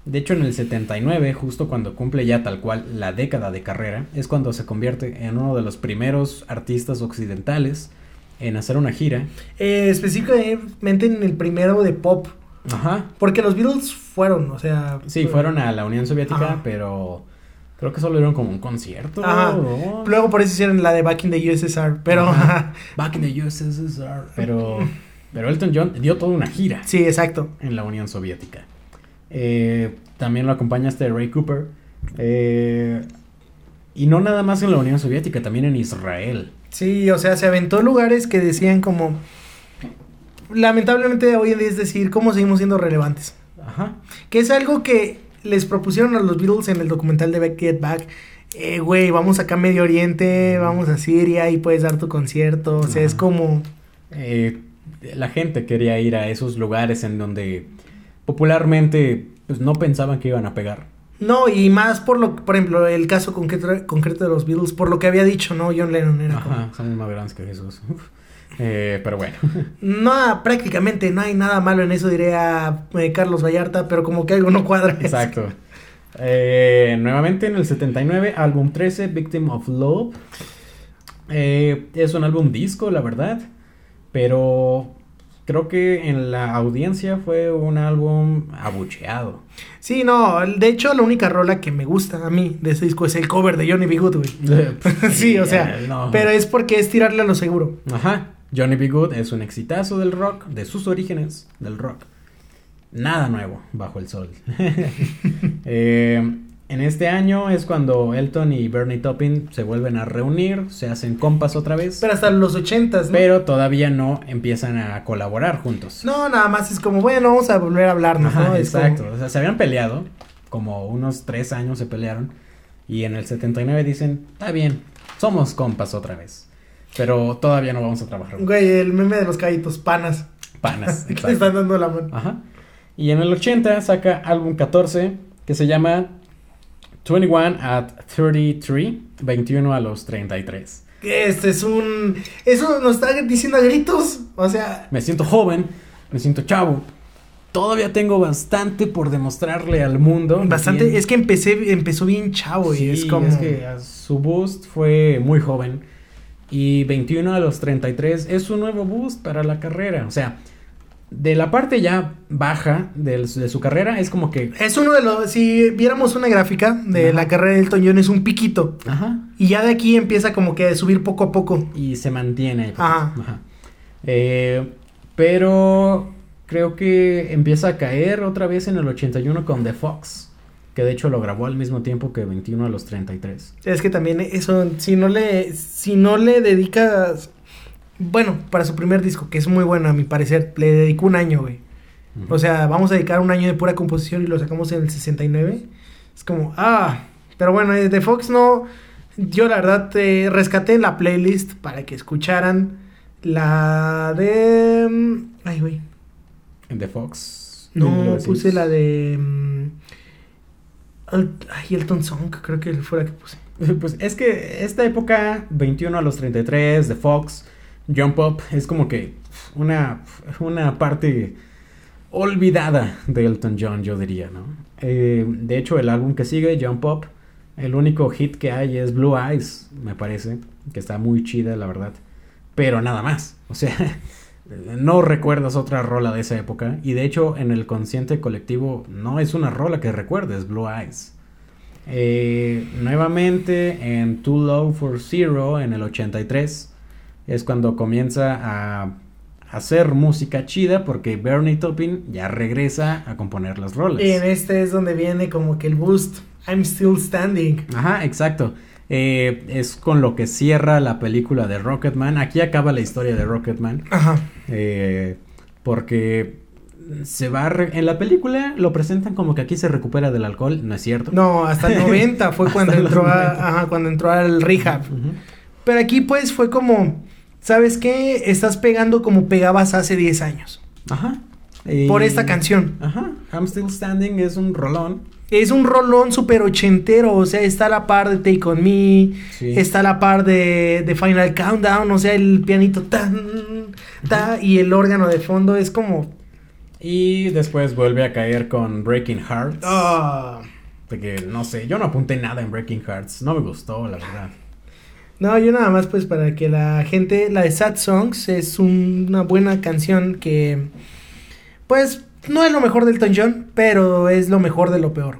de hecho, en el 79, justo cuando cumple ya tal cual la década de carrera, es cuando se convierte en uno de los primeros artistas occidentales en hacer una gira. Eh, específicamente en el primero de pop. Ajá. Porque los Beatles fueron, o sea. Sí, fueron a la Unión Soviética, Ajá. pero creo que solo dieron como un concierto. Ajá. ¿no? Luego por eso hicieron la de Back in the USSR. Pero. Ajá. Back in the USSR. Pero, pero Elton John dio toda una gira sí, exacto. en la Unión Soviética. Eh, también lo acompaña este Ray Cooper. Eh, y no nada más en la Unión Soviética, también en Israel. Sí, o sea, se aventó lugares que decían como. Lamentablemente hoy en día es decir, ¿cómo seguimos siendo relevantes? Ajá. Que es algo que les propusieron a los Beatles en el documental de Back Get Back. Eh, güey, vamos acá a Medio Oriente, vamos a Siria y puedes dar tu concierto. O sea, es como. Eh, la gente quería ir a esos lugares en donde popularmente pues, no pensaban que iban a pegar. No, y más por lo por ejemplo, el caso concreto, concreto de los Beatles, por lo que había dicho, ¿no? John Lennon era como, Ajá, más grandes que Jesús. Eh, pero bueno. No, prácticamente no hay nada malo en eso, diría eh, Carlos Vallarta, pero como que algo no cuadra. Exacto. Eh, nuevamente en el 79, álbum 13, Victim of Love. Eh, es un álbum disco, la verdad. Pero creo que en la audiencia fue un álbum abucheado. Sí, no, de hecho la única rola que me gusta a mí de ese disco es el cover de Johnny B. Good, güey. sí, o sea, no. pero es porque es tirarle a lo seguro. Ajá. Johnny B. Good es un exitazo del rock, de sus orígenes del rock. Nada nuevo bajo el sol. Eh, en este año es cuando Elton y Bernie Taupin se vuelven a reunir, se hacen compas otra vez, Pero hasta los ochentas, ¿no? pero todavía no empiezan a colaborar juntos. No, nada más es como, bueno, vamos a volver a hablarnos, Ajá, ¿no? Como- exacto. O sea, se habían peleado, como unos tres años se pelearon, y en el 79 dicen, está bien, somos compas otra vez, pero todavía no vamos a trabajar. juntos". Güey, el meme de los caídos, panas. Panas. exacto. están dando la mano. Ajá. Y en el 80 saca álbum 14 que se llama 21 at 33, 21 a los 33. Este es un... Eso nos está diciendo a gritos. O sea, Me siento joven, me siento chavo. Todavía tengo bastante por demostrarle al mundo. bastante... Bien- Es que empecé, empezó bien chavo y es como... es que a su boost fue muy joven. Y 21 a los 33 es un nuevo boost para la carrera. O sea, de la parte ya baja de, su carrera es como que... Es uno de los... Si viéramos una gráfica de Ajá. la carrera de Elton John es un piquito. Ajá. Y ya de aquí empieza como que a subir poco a poco. y se mantiene. Ajá. Ajá. Eh, pero creo que empieza a caer otra vez en el 81 con The Fox, que de hecho lo grabó al mismo tiempo que 21 a los 33. Es que también eso, si no le, si no le dedicas, bueno, para su primer disco, que es muy bueno a mi parecer, le dedicó un año, güey. O sea, vamos a dedicar un año de pura composición y lo sacamos en el 69. Es como, ah, pero bueno, eh, de Fox no, yo la verdad eh, rescaté la playlist para que escucharan la de... mm, Ay, güey. en The Fox. No, 1900. puse la de... Ay, Elton Song, creo que fue la que puse. Pues es que esta época, 21 a los 33, The Fox, Jump Up, es como que una, una parte olvidada de Elton John, yo diría, ¿no? Eh, de hecho, el álbum que sigue, Jump Up, el único hit que hay es Blue Eyes, me parece, que está muy chida, la verdad. Pero nada más, o sea, no recuerdas otra rola de esa época. Y de hecho, en el consciente colectivo, no es una rola que recuerdes, Blue Eyes. Eh, nuevamente en Too Low for Zero en el 83 es cuando comienza a hacer música chida porque Bernie Taupin ya regresa a componer las rolas. En este es donde viene como que el boost. I'm still standing. Ajá, exacto. Eh, es con lo que cierra la película de Rocketman. Aquí acaba la historia de Rocketman. Ajá. eh, porque se va a re- en la película lo presentan como que aquí se recupera del alcohol, no es cierto. No, hasta el 90 fue cuando entró, a- 90. ajá, cuando entró al rehab. Pero aquí pues fue como, ¿sabes qué? Estás pegando como pegabas hace 10 años. Ajá. Por esta canción. Ajá. I'm Still Standing es un rolón. Es un rolón súper ochentero, o sea, está a la par de Take On Me, Sí. está a la par de, de Final Countdown, o sea, el pianito tan, ta, y el órgano de fondo es como... Y después vuelve a caer con Breaking Hearts. De que no sé, yo no apunté nada en Breaking Hearts. No me gustó, la verdad. No, yo nada más pues para que la gente, la de Sad Songs es un- una buena canción que pues no es lo mejor del Elton John, pero es lo mejor de lo peor.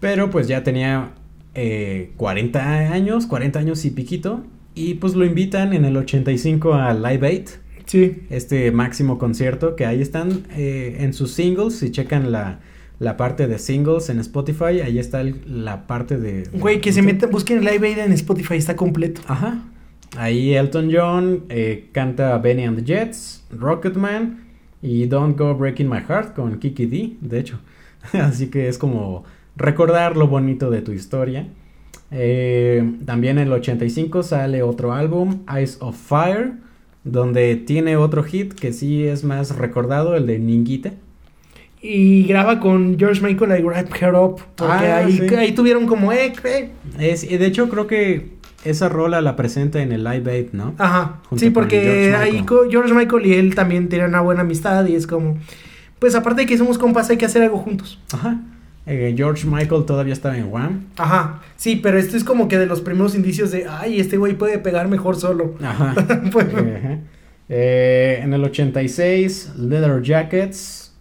Pero pues ya tenía eh, 40 años, 40 años y piquito. Y pues lo invitan en el 85 a Live 8. Sí. Este máximo concierto que ahí están eh, en sus singles. Si checan la, la parte de singles en Spotify, ahí está el- la parte de... Güey, que se metan, busquen Live Aid en Spotify, está completo. Ajá. Ahí Elton John eh, canta Benny and the Jets, Rocketman y Don't Go Breaking My Heart con Kiki D, de hecho. Así que es como recordar lo bonito de tu historia. Eh, también en el 85 sale otro álbum, Eyes of Fire, donde tiene otro hit que sí es más recordado, el de Ninguita. Y graba con George Michael y Wrap Her Up. Porque Ah, ahí, sí. ahí tuvieron como, eh, eh. Es, de hecho creo que esa rola la presenta en el Live Aid, ¿no? Ajá. Junto Sí, porque George ahí Michael. George Michael y él también tienen una buena amistad y es como, pues aparte de que somos compas, hay que hacer algo juntos. Ajá. Eh, George Michael todavía estaba en Wham. Ajá. Sí, pero esto es como que de los primeros indicios de, ay, este güey puede pegar mejor solo. Ajá. Pues- Ajá. Eh, en el 86, Leather Jackets.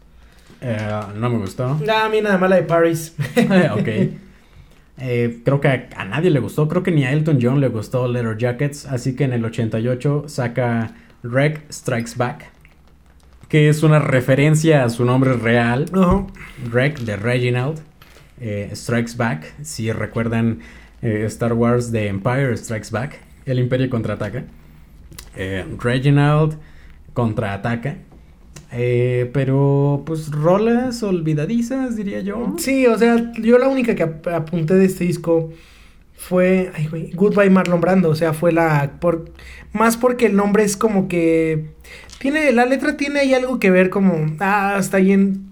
Eh, no me gustó. Ah, a mí nada más la de Paris. ok. Eh, creo que a, a nadie le gustó. Creo que ni a Elton John le gustó Leather Jackets. Así que en el 88 saca Rec Strikes Back. Que es una referencia a su nombre real. Ajá. Rec de Reginald. eh, Strikes Back. Si recuerdan eh, Star Wars The Empire Strikes Back. El Imperio contraataca. Reginald contraataca. Eh, pero pues rolas olvidadizas, diría yo. Sí, o sea, yo la única que ap- apunté de este disco fue, ay, güey, Goodbye Marlon Brando, o sea, fue la, por, más porque el nombre es como que, tiene, la letra tiene ahí algo que ver como, ah, está bien,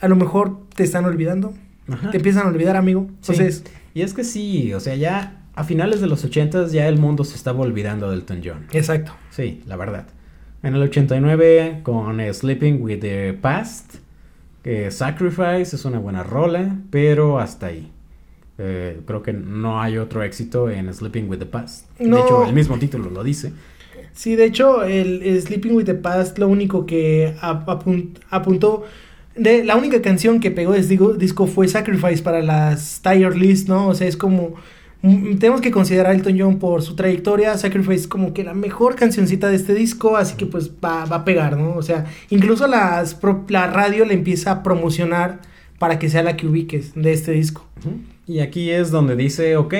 a lo mejor te están olvidando, Ajá. te empiezan a olvidar, amigo, Sí. entonces, Y es que sí, o sea, ya a finales de los 80 ya el mundo se estaba olvidando del Elton John. exacto, Sí, la verdad. En el 89 con Sleeping with the Past, Sacrifice es una buena rola, pero hasta ahí. Eh, creo que no hay otro éxito en Sleeping with the Past. No. De hecho, el mismo título lo dice. Sí, de hecho, el, el Sleeping with the Past, lo único que ap- apun- apuntó, de, la única canción que pegó de digo- disco fue Sacrifice para las Tier List, ¿no? O sea, es como, tenemos que considerar a Elton John por su trayectoria, Sacrifice como que la mejor cancioncita de este disco, así que pues va, va a pegar, ¿no? O sea, incluso las, la radio le empieza a promocionar para que sea la que ubiques de este disco. Y aquí es donde dice, ok,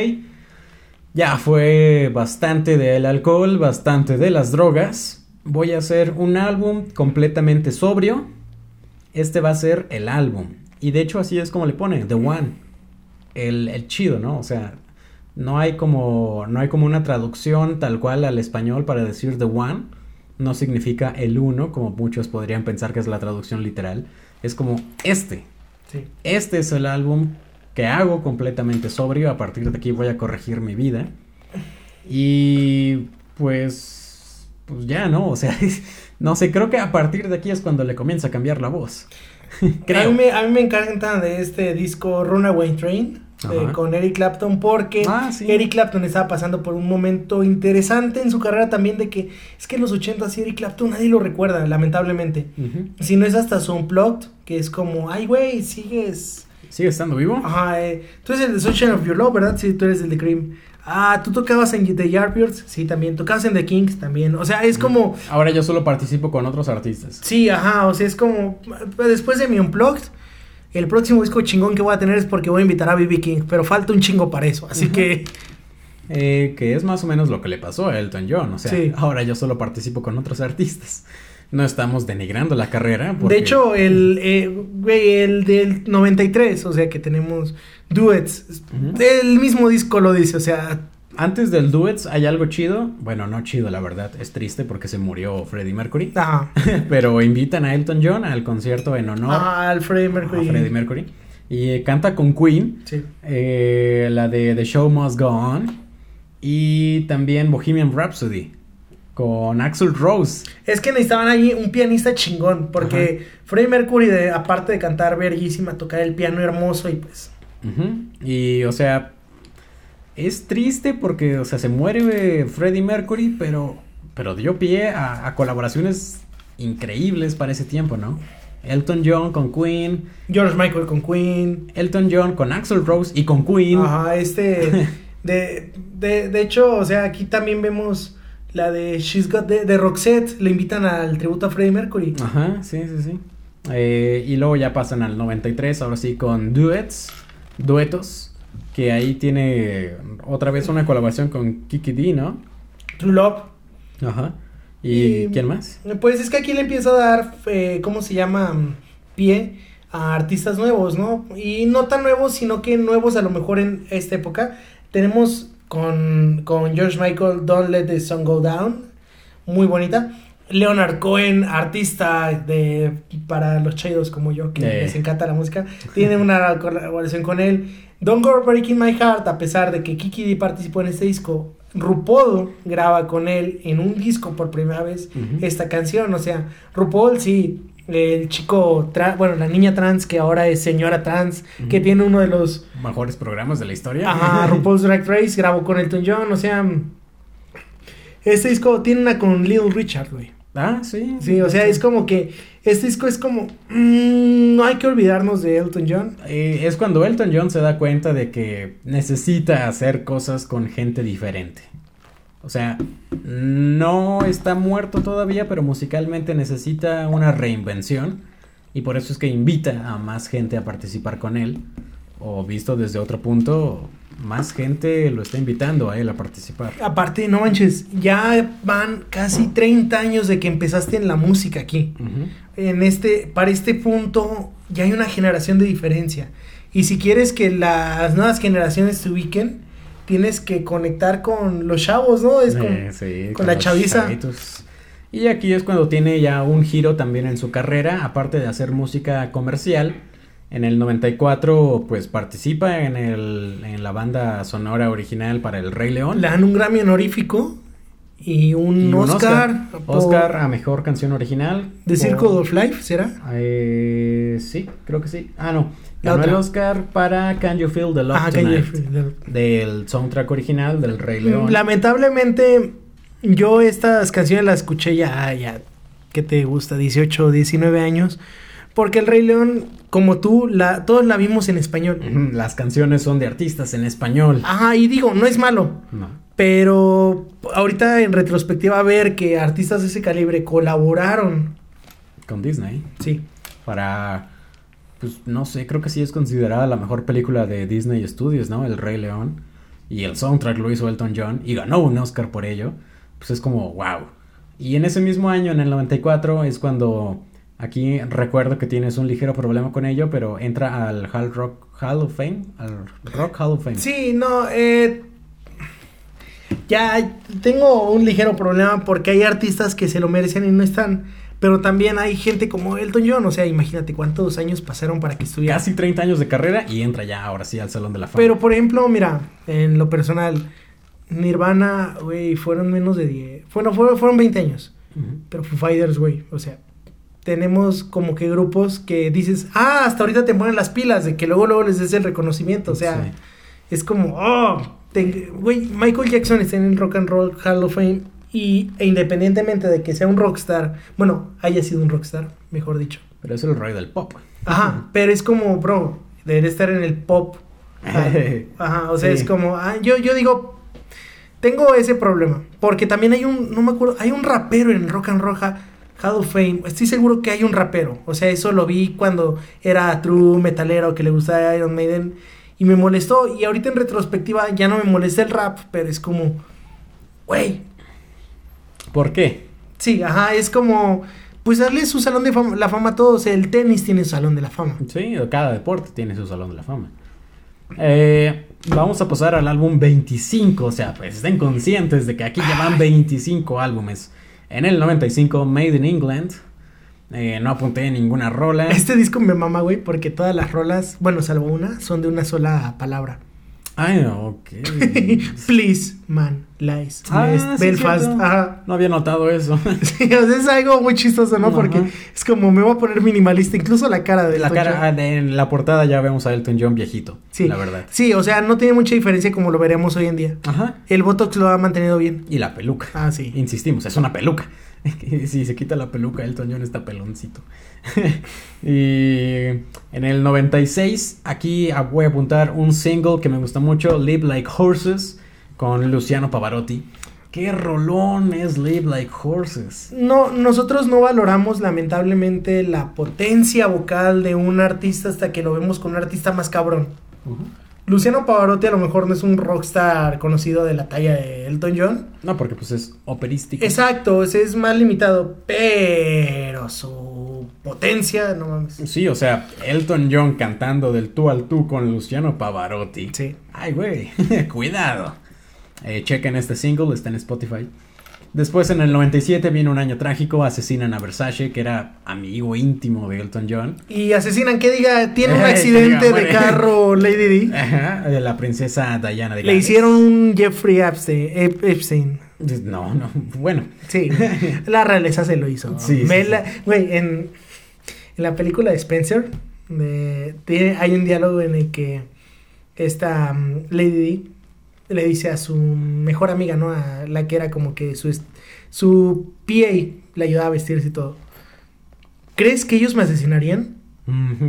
ya fue bastante del alcohol, bastante de las drogas. Voy a hacer un álbum completamente sobrio. Este va a ser el álbum. Y de hecho así es como le pone, The One. El, el chido, ¿no? O sea, no hay como. No hay como una traducción tal cual al español para decir The One. No significa el uno, como muchos podrían pensar que es la traducción literal. Es como este. Sí. Este es el álbum que hago completamente sobrio. A partir de aquí voy a corregir mi vida. Y pues, pues ya, ¿no? O sea, no sé, creo que a partir de aquí es cuando le comienza a cambiar la voz. A creo. mí, me, a mí me encanta de este disco Runaway Train eh, con Eric Clapton porque Ah, sí. Eric Clapton estaba pasando por un momento interesante en su carrera también de que es que en los 80 sí Eric Clapton nadie lo recuerda, lamentablemente. Si no es hasta su Unplugged, que es como, ay güey, sigues... ¿Sigue estando vivo? Ajá, eh, tú eres el de Sunshine of Your Love, ¿verdad? Sí, tú eres el de Cream. Ah, tú tocabas en The Yardbirds, sí, también. Tocabas en The Kings, también. O sea, es como... Ahora yo solo participo con otros artistas. Sí, ajá, o sea, es como después de mi Unplugged, el próximo disco chingón que voy a tener es porque voy a invitar a BB King, pero falta un chingo para eso, así que Eh, que es más o menos lo que le pasó a Elton John. O sea, Sí. ahora yo solo participo con otros artistas. no estamos denigrando la carrera. De hecho, el, eh, güey, el del 93, o sea que tenemos duets. El mismo disco lo dice, o sea, Antes del Duets hay algo chido. Bueno, no chido, la verdad. Es triste porque se murió Freddie Mercury. ajá, Pero invitan a Elton John al concierto en honor ajá, al Freddie a Mercury. Freddie Mercury. Y eh, canta con Queen. Sí. eh, la de The Show Must Go On. Y también Bohemian Rhapsody. Con Axel Rose. Es que necesitaban ahí un pianista chingón, porque Freddie Mercury, de- aparte de cantar verguísima, tocar el piano hermoso y pues... Ujú. Y, o sea, es triste porque, o sea, se muere eh, Freddie Mercury, pero, pero dio pie a, a colaboraciones increíbles para ese tiempo, ¿no? Elton John con Queen, George Michael con Queen. Elton John con Axel Rose y con Queen. Ajá, este... De, de, de hecho, o sea, aquí también vemos la de She's Got... De, de Roxette, le invitan al tributo a Freddie Mercury. Ajá, sí, sí, sí. Eh, y luego ya pasan al 93, ahora sí, con duets, duetos, que ahí tiene otra vez una colaboración con Kiki D, ¿no? True Love. Ajá. ¿Y, Y- quién más? Pues es que aquí le empieza a dar, eh, ¿cómo se llama? Pie a artistas nuevos, ¿no? Y no tan nuevos, sino que nuevos a lo mejor en esta época. Tenemos con, con George Michael, Don't Let the Sun Go Down, muy bonita. Leonard Cohen, artista de para los chidos como yo, que Eh. les encanta la música, tiene una colaboración con él. Don't Go Breaking My Heart, a pesar de que Kiki D participó en este disco, RuPaul graba con él en un disco por primera vez esta canción. O sea, RuPaul sí, el chico, bueno, la niña trans que ahora es señora trans, que tiene uno de los Mejores programas de la historia. Ajá, RuPaul's Drag Race grabó con Elton John, o sea, este disco tiene una con Little Richard, güey. Ah, sí. Sí, o sea, es como que este disco es como mm, no hay que olvidarnos de Elton John. Eh, es cuando Elton John se da cuenta de que necesita hacer cosas con gente diferente. O sea, no está muerto todavía, pero musicalmente necesita una reinvención. Y por eso es que invita a más gente a participar con él. O visto desde otro punto, más gente lo está invitando a él a participar. Aparte, no manches, ya van casi 30 años de que empezaste en la música aquí. En este, para este punto, ya hay una generación de diferencia. Y si quieres que las nuevas generaciones se ubiquen, tienes que conectar con los chavos, ¿no? Es Eh, sí, con la chaviza. chavitos. Y aquí es cuando tiene ya un giro también en su carrera, aparte de hacer música comercial. En el 94, pues participa en, el, en la banda sonora original para El Rey León. le dan un Grammy honorífico y un, Y un Oscar. por Oscar a mejor canción original. Por- Circle of Life, ¿será? Eh, sí, creo que sí. Ah, no. Ganó el. Oscar para Can You Feel the Love Ah, Tonight. You Feel the- Del soundtrack original del Rey León. Lamentablemente, yo estas canciones las escuché ya, ya, ¿qué te gusta? 18, 19 años. Porque el Rey León, como tú, la, todos la vimos en español. Las canciones son de artistas en español. Ajá, y digo, no es malo. No. Pero ahorita en retrospectiva ver que artistas de ese calibre colaboraron. Con Disney. Sí. Para. Pues no sé, creo que sí es considerada la mejor película de Disney Studios, ¿no? El Rey León. Y el soundtrack lo hizo Elton John y ganó un Oscar por ello. Pues es como, wow. Y en ese mismo año, en el 94, es cuando. Aquí recuerdo que tienes un ligero problema con ello, pero entra al Hall Rock Hall of Fame. Al Rock Hall of Fame. Sí, no, eh, ya tengo un ligero problema porque hay artistas que se lo merecen y no están. Pero también hay gente como Elton John, o sea, imagínate cuántos años pasaron para que estuviera. Casi 30 años de carrera y entra ya ahora sí al Salón de la Fama. Pero por ejemplo, mira, en lo personal, Nirvana, güey, fueron menos de 10. Bueno, fueron, fueron 20 años. Pero Foo Fighters, güey, o sea, tenemos como que grupos que dices, ah, hasta ahorita te ponen las pilas, de que luego luego les des el reconocimiento, o sea, Sí. es como, oh, güey, Michael Jackson está en el Rock and Roll Hall of Fame y e independientemente de que sea un rockstar, bueno, haya sido un rockstar, mejor dicho. Pero es el rey del pop. Ajá, pero es como, bro, debería estar en el pop. Ajá, o sea, Sí. es como, ah, yo, yo digo, tengo ese problema, porque también hay un, no me acuerdo, hay un rapero en el Rock and Roll Hall of Fame, estoy seguro que hay un rapero, o sea, eso lo vi cuando era true metalero, que le gustaba Iron Maiden, y me molestó, y ahorita en retrospectiva ya no me molesta el rap, pero es como, güey, ¿Por qué? Sí, ajá, es como, pues darle su salón de fama, la fama a todos. El tenis tiene su salón de la fama. Sí, cada deporte tiene su salón de la fama. Eh, vamos a pasar al álbum 25, o sea, pues estén conscientes de que aquí ya van 25 álbumes. En el 95, Made in England. Eh, no apunté ninguna rola. Este disco me mama, güey, porque todas las rolas, bueno, salvo una, son de una sola palabra. Ay, ok. Please, man, lies. Ah, sí, Belfast. Ajá. No había notado eso. Sí, es algo muy chistoso, ¿no? Porque es como me voy a poner minimalista, incluso la cara de la cara, ah, de- en la portada ya vemos a Elton John viejito. Sí. La verdad. Sí, o sea, no tiene mucha diferencia como lo veremos hoy en día. Ajá. El Botox lo ha mantenido bien. Y la peluca. Ah, sí. Insistimos, es una peluca. si se quita la peluca, Elton John está peloncito. y en el 96, aquí voy a apuntar un single que me gusta mucho, Live Like Horses, con Luciano Pavarotti. Qué rolón es Live Like Horses. No, nosotros no valoramos lamentablemente la potencia vocal de un artista hasta que lo vemos con un artista más cabrón. Luciano Pavarotti a lo mejor no es un rockstar conocido de la talla de Elton John. No, porque pues es operístico. Exacto, ese es más limitado, pero su potencia, no mames. Sí, o sea, Elton John cantando del tú al tú con Luciano Pavarotti. Sí. Ay, güey, cuidado. Eh, chequen este single, está en Spotify. Después, en el 97, viene un año trágico, asesinan a Versace, que era amigo íntimo de Elton John. Y asesinan que diga, tiene un que accidente diga, de carro Lady D. Ajá, la princesa Diana de Le Gales. hicieron un Jeffrey Epstein. Ep- Epstein. No, no, bueno. Sí, la realeza se lo hizo. Sí, Güey, en, en la película de Spencer de- tiene- hay un diálogo en el que esta mm, Lady D le dice a su mejor amiga, ¿no? A la que era como que su, su PA le ayudaba a vestirse y todo. ¿Crees que ellos me asesinarían?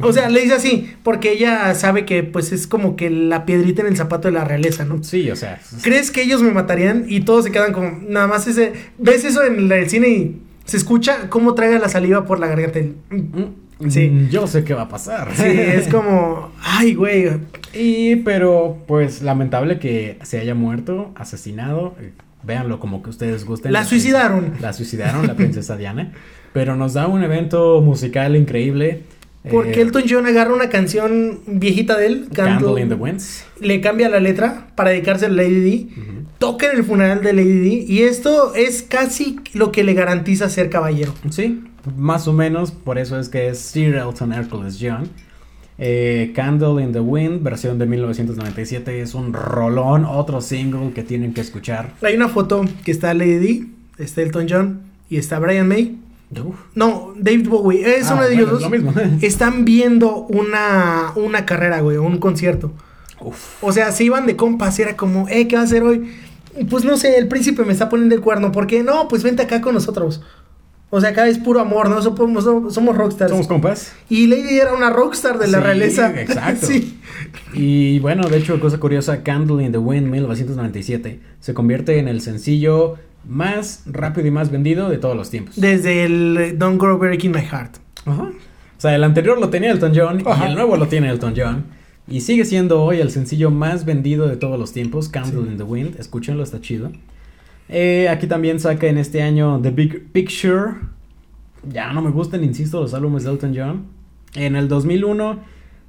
O sea, le dice así, porque ella sabe que pues es como que la piedrita en el zapato de la realeza, ¿no? Sí, o sea. ¿Crees que ellos me matarían? Y todos se quedan como, nada más ese, ves eso en el, cine y se escucha cómo traga la saliva por la garganta. El- mm, Sí. mm, Yo sé qué va a pasar. Sí, es como, ay, güey. Y pero pues lamentable que se haya muerto, asesinado. eh, Véanlo como que ustedes gusten. La suicidaron. La suicidaron, la princesa Diana. Pero nos da un evento musical increíble. Porque eh, Elton John agarra una canción viejita de él, Candle Candle- in the Winds. le cambia la letra para dedicarse a Lady D, Ujú. toca en el funeral de Lady D, y esto es casi lo que le garantiza ser caballero. Sí, más o menos. Por eso es que es Sir Elton Hercules John. Eh, Candle in the Wind, versión de 1997, es un rolón, otro single que tienen que escuchar. Hay una foto que está Lady D, está Elton John y está Brian May. Uf. No, David Bowie, es Ah, uno de ellos dos. Mismo. Están viendo una, una carrera, güey, un concierto. Uf. O sea, se iban de compas, era como, eh, ¿qué va a hacer hoy? Pues no sé, el príncipe me está poniendo el cuerno, ¿por qué? No, pues vente acá con nosotros. O sea, acá es puro amor, ¿no? Somos, somos rockstars. Somos compas. Y Lady era una rockstar de la realeza. exacto. sí. Y bueno, de hecho, cosa curiosa, Candle in the Wind 1997 se convierte en el sencillo más rápido y más vendido de todos los tiempos. Desde el eh, Don't Grow Breaking My Heart. Ajá. O sea, el anterior lo tenía Elton John Ajá. y el nuevo lo tiene Elton John. Y sigue siendo hoy el sencillo más vendido de todos los tiempos, Candle Sí. in the Wind. Escúchenlo, está chido. Eh, aquí también saca en este año The Big Picture. Ya no me gustan, insisto, los álbumes de Elton John. En el 2001,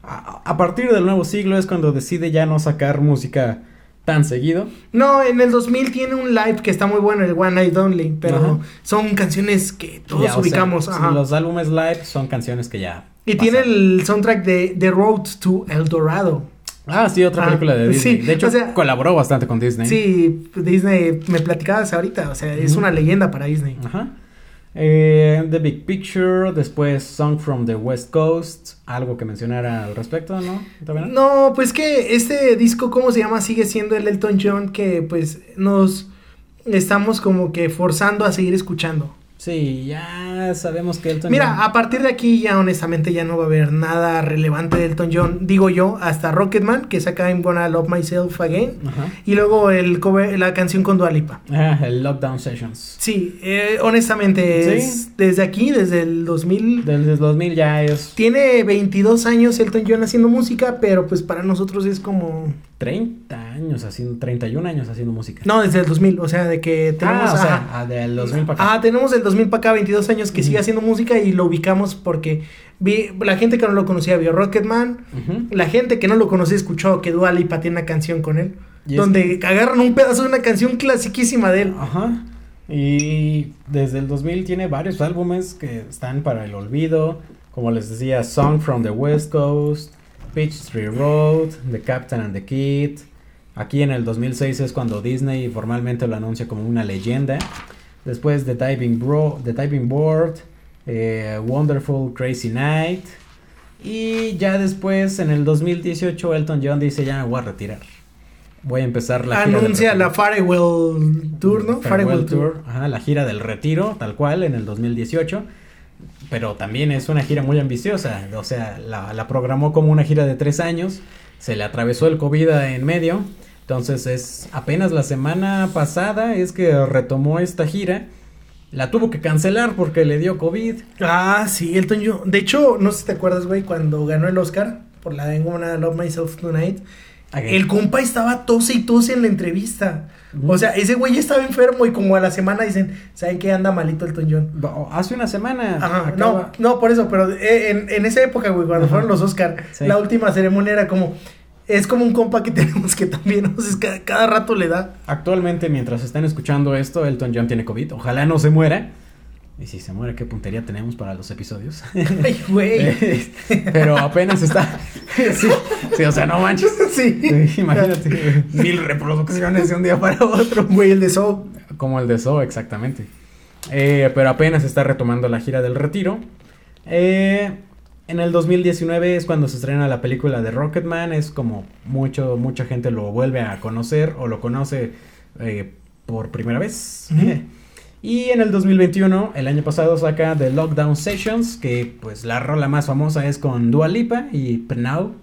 a, a partir del nuevo siglo es cuando decide ya no sacar música tan seguido. No, en el 2000 tiene un live que está muy bueno, el One Night Only, pero Ajá. son canciones que todos Ya, o sea, ubicamos. ajá. los álbumes live son canciones que ya. Y tiene el soundtrack de The Road to El Dorado. Ah, sí, otra Ah, película de Disney. sí, de hecho, o sea- colaboró bastante con Disney. Sí, Disney, me platicabas ahorita, o sea, es una leyenda para Disney. Ajá. Eh, The Big Picture, después Song from the West Coast, algo que mencionara al respecto, ¿no? ¿Todavía No, pues que este disco, ¿cómo se llama? Sigue siendo el Elton John que pues nos estamos como que forzando a seguir escuchando. Sí, ya sabemos que Elton Mira, John- a partir de aquí ya honestamente ya no va a haber nada relevante de Elton John, digo yo, hasta Rocketman, que saca I'm Gonna Love Myself Again, Ajá. y luego el cover- la canción con Dua Lipa. Ah, el Lockdown Sessions. Sí, eh, honestamente, Sí. es desde aquí, desde el 2000, Desde el 2000 ya es... tiene 22 años Elton John haciendo música, pero pues para nosotros es como... 30 años haciendo, 31 años haciendo música. No, desde el 2000, o sea, de que tenemos... ah, o sea, ajá. ah, del 2000 para acá. Ah, tenemos del 2000 para acá 22 años que sigue haciendo música y lo ubicamos porque vi, la gente que no lo conocía vio Rocketman, la gente que no lo conocía escuchó que Dua Lipa tiene una canción con él, Y es- donde agarran un pedazo de una canción clasiquísima de él. Ajá. Y desde el 2000 tiene varios álbumes que están para el olvido. Como les decía, Song from the West Coast, Peachtree Road, The Captain and the Kid. Aquí en el 2006 es cuando Disney formalmente lo anuncia como una leyenda. Después The Diving, Bro The Diving Board, eh, Wonderful Crazy Night. Y ya después, en el 2018, Elton John dice, ya me voy a retirar. Voy a empezar la Anuncia retiro". la Farewell Tour, ¿no? Farewell Tour, ajá, la gira del retiro, tal cual, en el 2018. Pero también es una gira muy ambiciosa. O sea, la, programó como una gira de tres años. Se le atravesó el COVID en medio. Entonces es apenas la semana pasada es que retomó esta gira. La tuvo que cancelar porque le dio COVID. Ah, sí, Elton John. De hecho, no sé si te acuerdas, güey, cuando ganó el Oscar por la Gonna Love Myself Tonight. El compa estaba tose y tose en la entrevista. O sea, ese güey ya estaba enfermo y como a la semana dicen, ¿saben qué anda malito Elton John? No, Hace una semana. Ajá, no, no, por eso, pero eh, en, en esa época, güey, cuando Ajá. fueron los Oscar, Sí. la última ceremonia era como, es como un compa que tenemos que también, o sea, cada, cada rato le da. Actualmente, mientras están escuchando esto, Elton John tiene COVID. Ojalá no se muera. Y si se muere, ¿qué puntería tenemos para los episodios? Ay, güey. Pero apenas está. sí, sí, o sea, no manches. sí. Sí, imagínate. Mil reproducciones de un día para otro. Güey, el de So. Como el de So, exactamente. Eh, pero apenas está retomando la gira del retiro. Eh, en el 2019 es cuando se estrena la película de Rocketman. Es como mucho, mucha gente lo vuelve a conocer o lo conoce eh, por primera vez. Y en el 2021, el año pasado, saca The Lockdown Sessions, que pues la rola más famosa es con Dua Lipa y Pnau,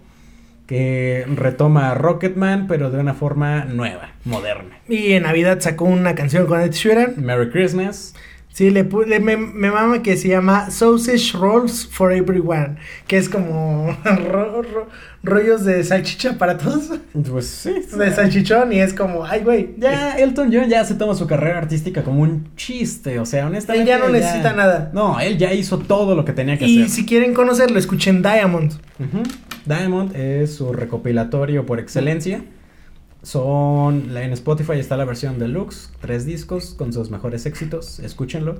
que retoma a Rocketman, pero de una forma nueva, moderna. Y en Navidad sacó una canción con Ed Sheeran. Merry Christmas. Sí, le, le- me, me mama que se llama Sausage Rolls for Everyone, que es como ro- ro- rollos de salchicha para todos, Pues sí. de salchichón, y es como, ay, güey, Ya Elton John ya se toma su carrera artística como un chiste, o sea, honestamente. Él ya no necesita nada. No, él ya hizo todo lo que tenía que Y hacer. si quieren conocerlo, escuchen Diamond. Ujú. Diamond es su recopilatorio por excelencia. Son en Spotify está la versión deluxe, tres discos con sus mejores éxitos, escúchenlo.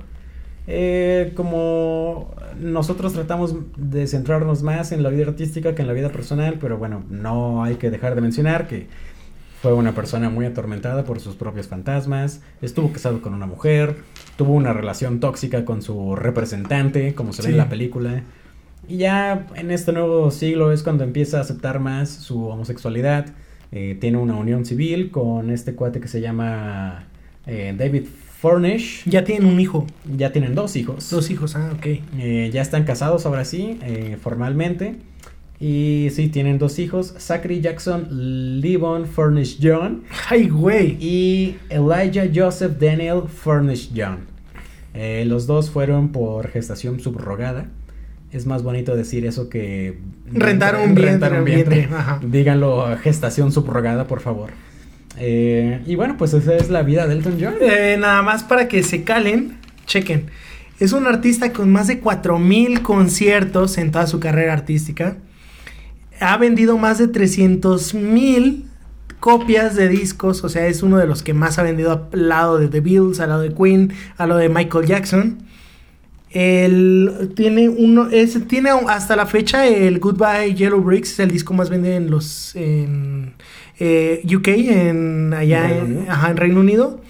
Eh, como nosotros tratamos de centrarnos más en la vida artística que en la vida personal, pero bueno, no hay que dejar de mencionar que fue una persona muy atormentada por sus propios fantasmas, estuvo casado con una mujer, tuvo una relación tóxica con su representante, como se ve en la película. Y ya en este nuevo siglo es cuando empieza a aceptar más su homosexualidad. Eh, tiene una unión civil con este cuate que se llama eh, David Furnish. Ya tienen un hijo, Ya tienen dos hijos. dos hijos, ah, ok. Eh, ya están casados ahora sí, formalmente. Y sí, tienen dos hijos. Zachary Jackson Levon Furnish John. Ay, güey. Y Elijah Joseph Daniel Furnish John. Los dos fueron por gestación subrogada. Es más bonito decir eso que... Rentar un vientre, rentar un vientre. Díganlo gestación subrogada, por favor. Eh, y bueno, pues esa es la vida de Elton John. Eh, nada más para que se calen, chequen. Es un artista con más de 4000 conciertos en toda su carrera artística. Ha vendido más de 300 mil copias de discos, o sea, es uno de los que más ha vendido al lado de The Beatles, al lado de Queen, al lado de Michael Jackson. Él tiene uno, es, tiene hasta la fecha el Goodbye Yellow Bricks, es el disco más vendido en los en, eh, UK, en allá en, ajá, en Reino Unido.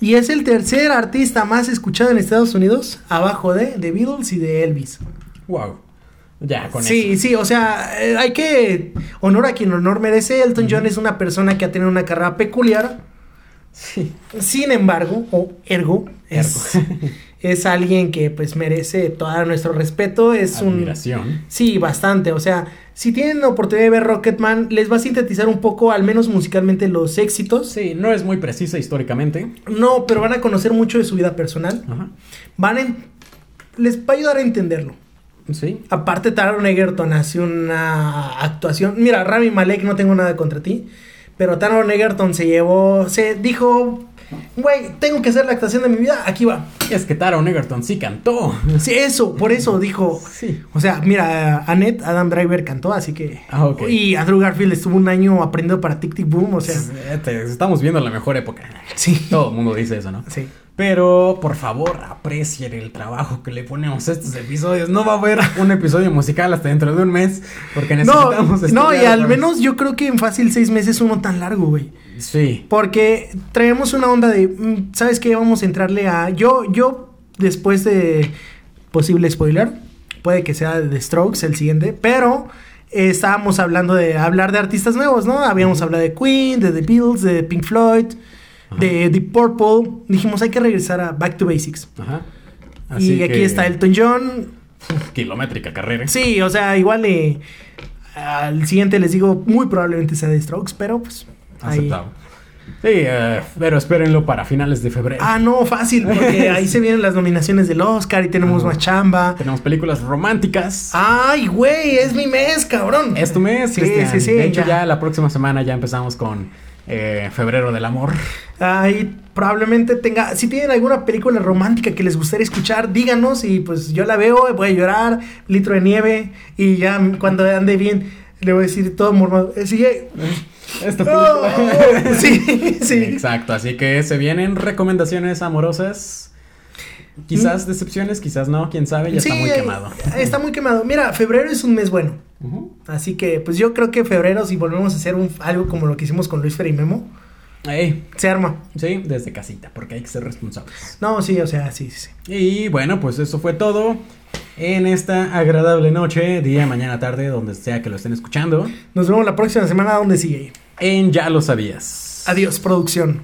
Y es el tercer artista más escuchado en Estados Unidos, abajo de The Beatles y de Elvis. Wow. Ya, con sí, eso. sí, o sea, eh, hay que honor a quien honor merece. Elton John es una persona que ha tenido una carrera peculiar. Sí. Sin embargo, o ergo, es, es alguien que pues merece todo nuestro respeto. Es un Admiración. Sí, bastante. O sea, si tienen la oportunidad de ver Rocketman, les va a sintetizar un poco, al menos musicalmente, los éxitos. Sí, no es muy precisa históricamente. No, pero van a conocer mucho de su vida personal. Ajá. Van en- les va a ayudar a entenderlo. Sí. Aparte, Taron Egerton hace una actuación. Mira, Rami Malek, no tengo nada contra ti. Pero Taron Egerton se llevó, se dijo, güey, tengo que hacer la actuación de mi vida, aquí va. Es que Taron Egerton sí cantó. Sí, eso, por eso dijo. Sí. O sea, mira, Annette, Adam Driver cantó, así que. Ah, ok. Y Andrew Garfield estuvo un año aprendiendo para Tic Tic Boom, o sea. Eh, Estamos viendo la mejor época. Sí. Todo el mundo dice eso, ¿no? Sí. Pero por favor, aprecien el trabajo que le ponemos a estos episodios. No va a haber un episodio musical hasta dentro de un mes. Porque No, necesitamos. no, y estudiar al menos yo creo que en fácil seis meses uno tan largo, güey. Sí. Porque traemos una onda de, mm, ¿sabes qué? Vamos a entrarle a... Yo, yo, después de posible spoiler, puede que sea de The Strokes el siguiente, pero eh, estábamos hablando de hablar de artistas nuevos, ¿no? Habíamos hablado de Queen, de The Beatles, de Pink Floyd, de Deep Purple. Dijimos, hay que regresar a Back to Basics. Ajá. y aquí está Elton John. Kilométrica carrera. Sí, o sea, igual eh, al siguiente les digo, muy probablemente sea The Strokes, pero pues... ahí- Aceptado. Sí, eh, pero espérenlo para finales de febrero. Ah, no, fácil, porque ahí se vienen las nominaciones del Oscar y tenemos Ajá. más chamba. Tenemos películas románticas. Ay, güey, es mi mes, cabrón. Es tu mes, Sí, Cristian. sí, sí, De hecho, ya. ya. la próxima semana ya empezamos con eh, Febrero del Amor. Ahí probablemente tenga, si tienen alguna película romántica que les gustaría escuchar, díganos y pues yo la veo, voy a llorar, litro de nieve y ya cuando ande bien le voy a decir todo mormado. eh, Sigue. Esta Oh, sí, sí. Exacto, así que se vienen recomendaciones amorosas. Quizás decepciones, quizás no, quién sabe, ya está muy eh, quemado. Está muy quemado. Mira, febrero es un mes bueno. Así que, pues yo creo que febrero, si volvemos a hacer un, algo como lo que hicimos con Luis Fer y Memo, Ey, se arma. sí, desde casita, porque hay que ser responsables. No, sí, o sea, sí, sí. sí. Y bueno, pues eso fue todo en esta agradable noche, día, mañana, tarde, donde sea que lo estén escuchando. Nos vemos la próxima semana donde sigue. En Ya lo sabías. Adiós, producción.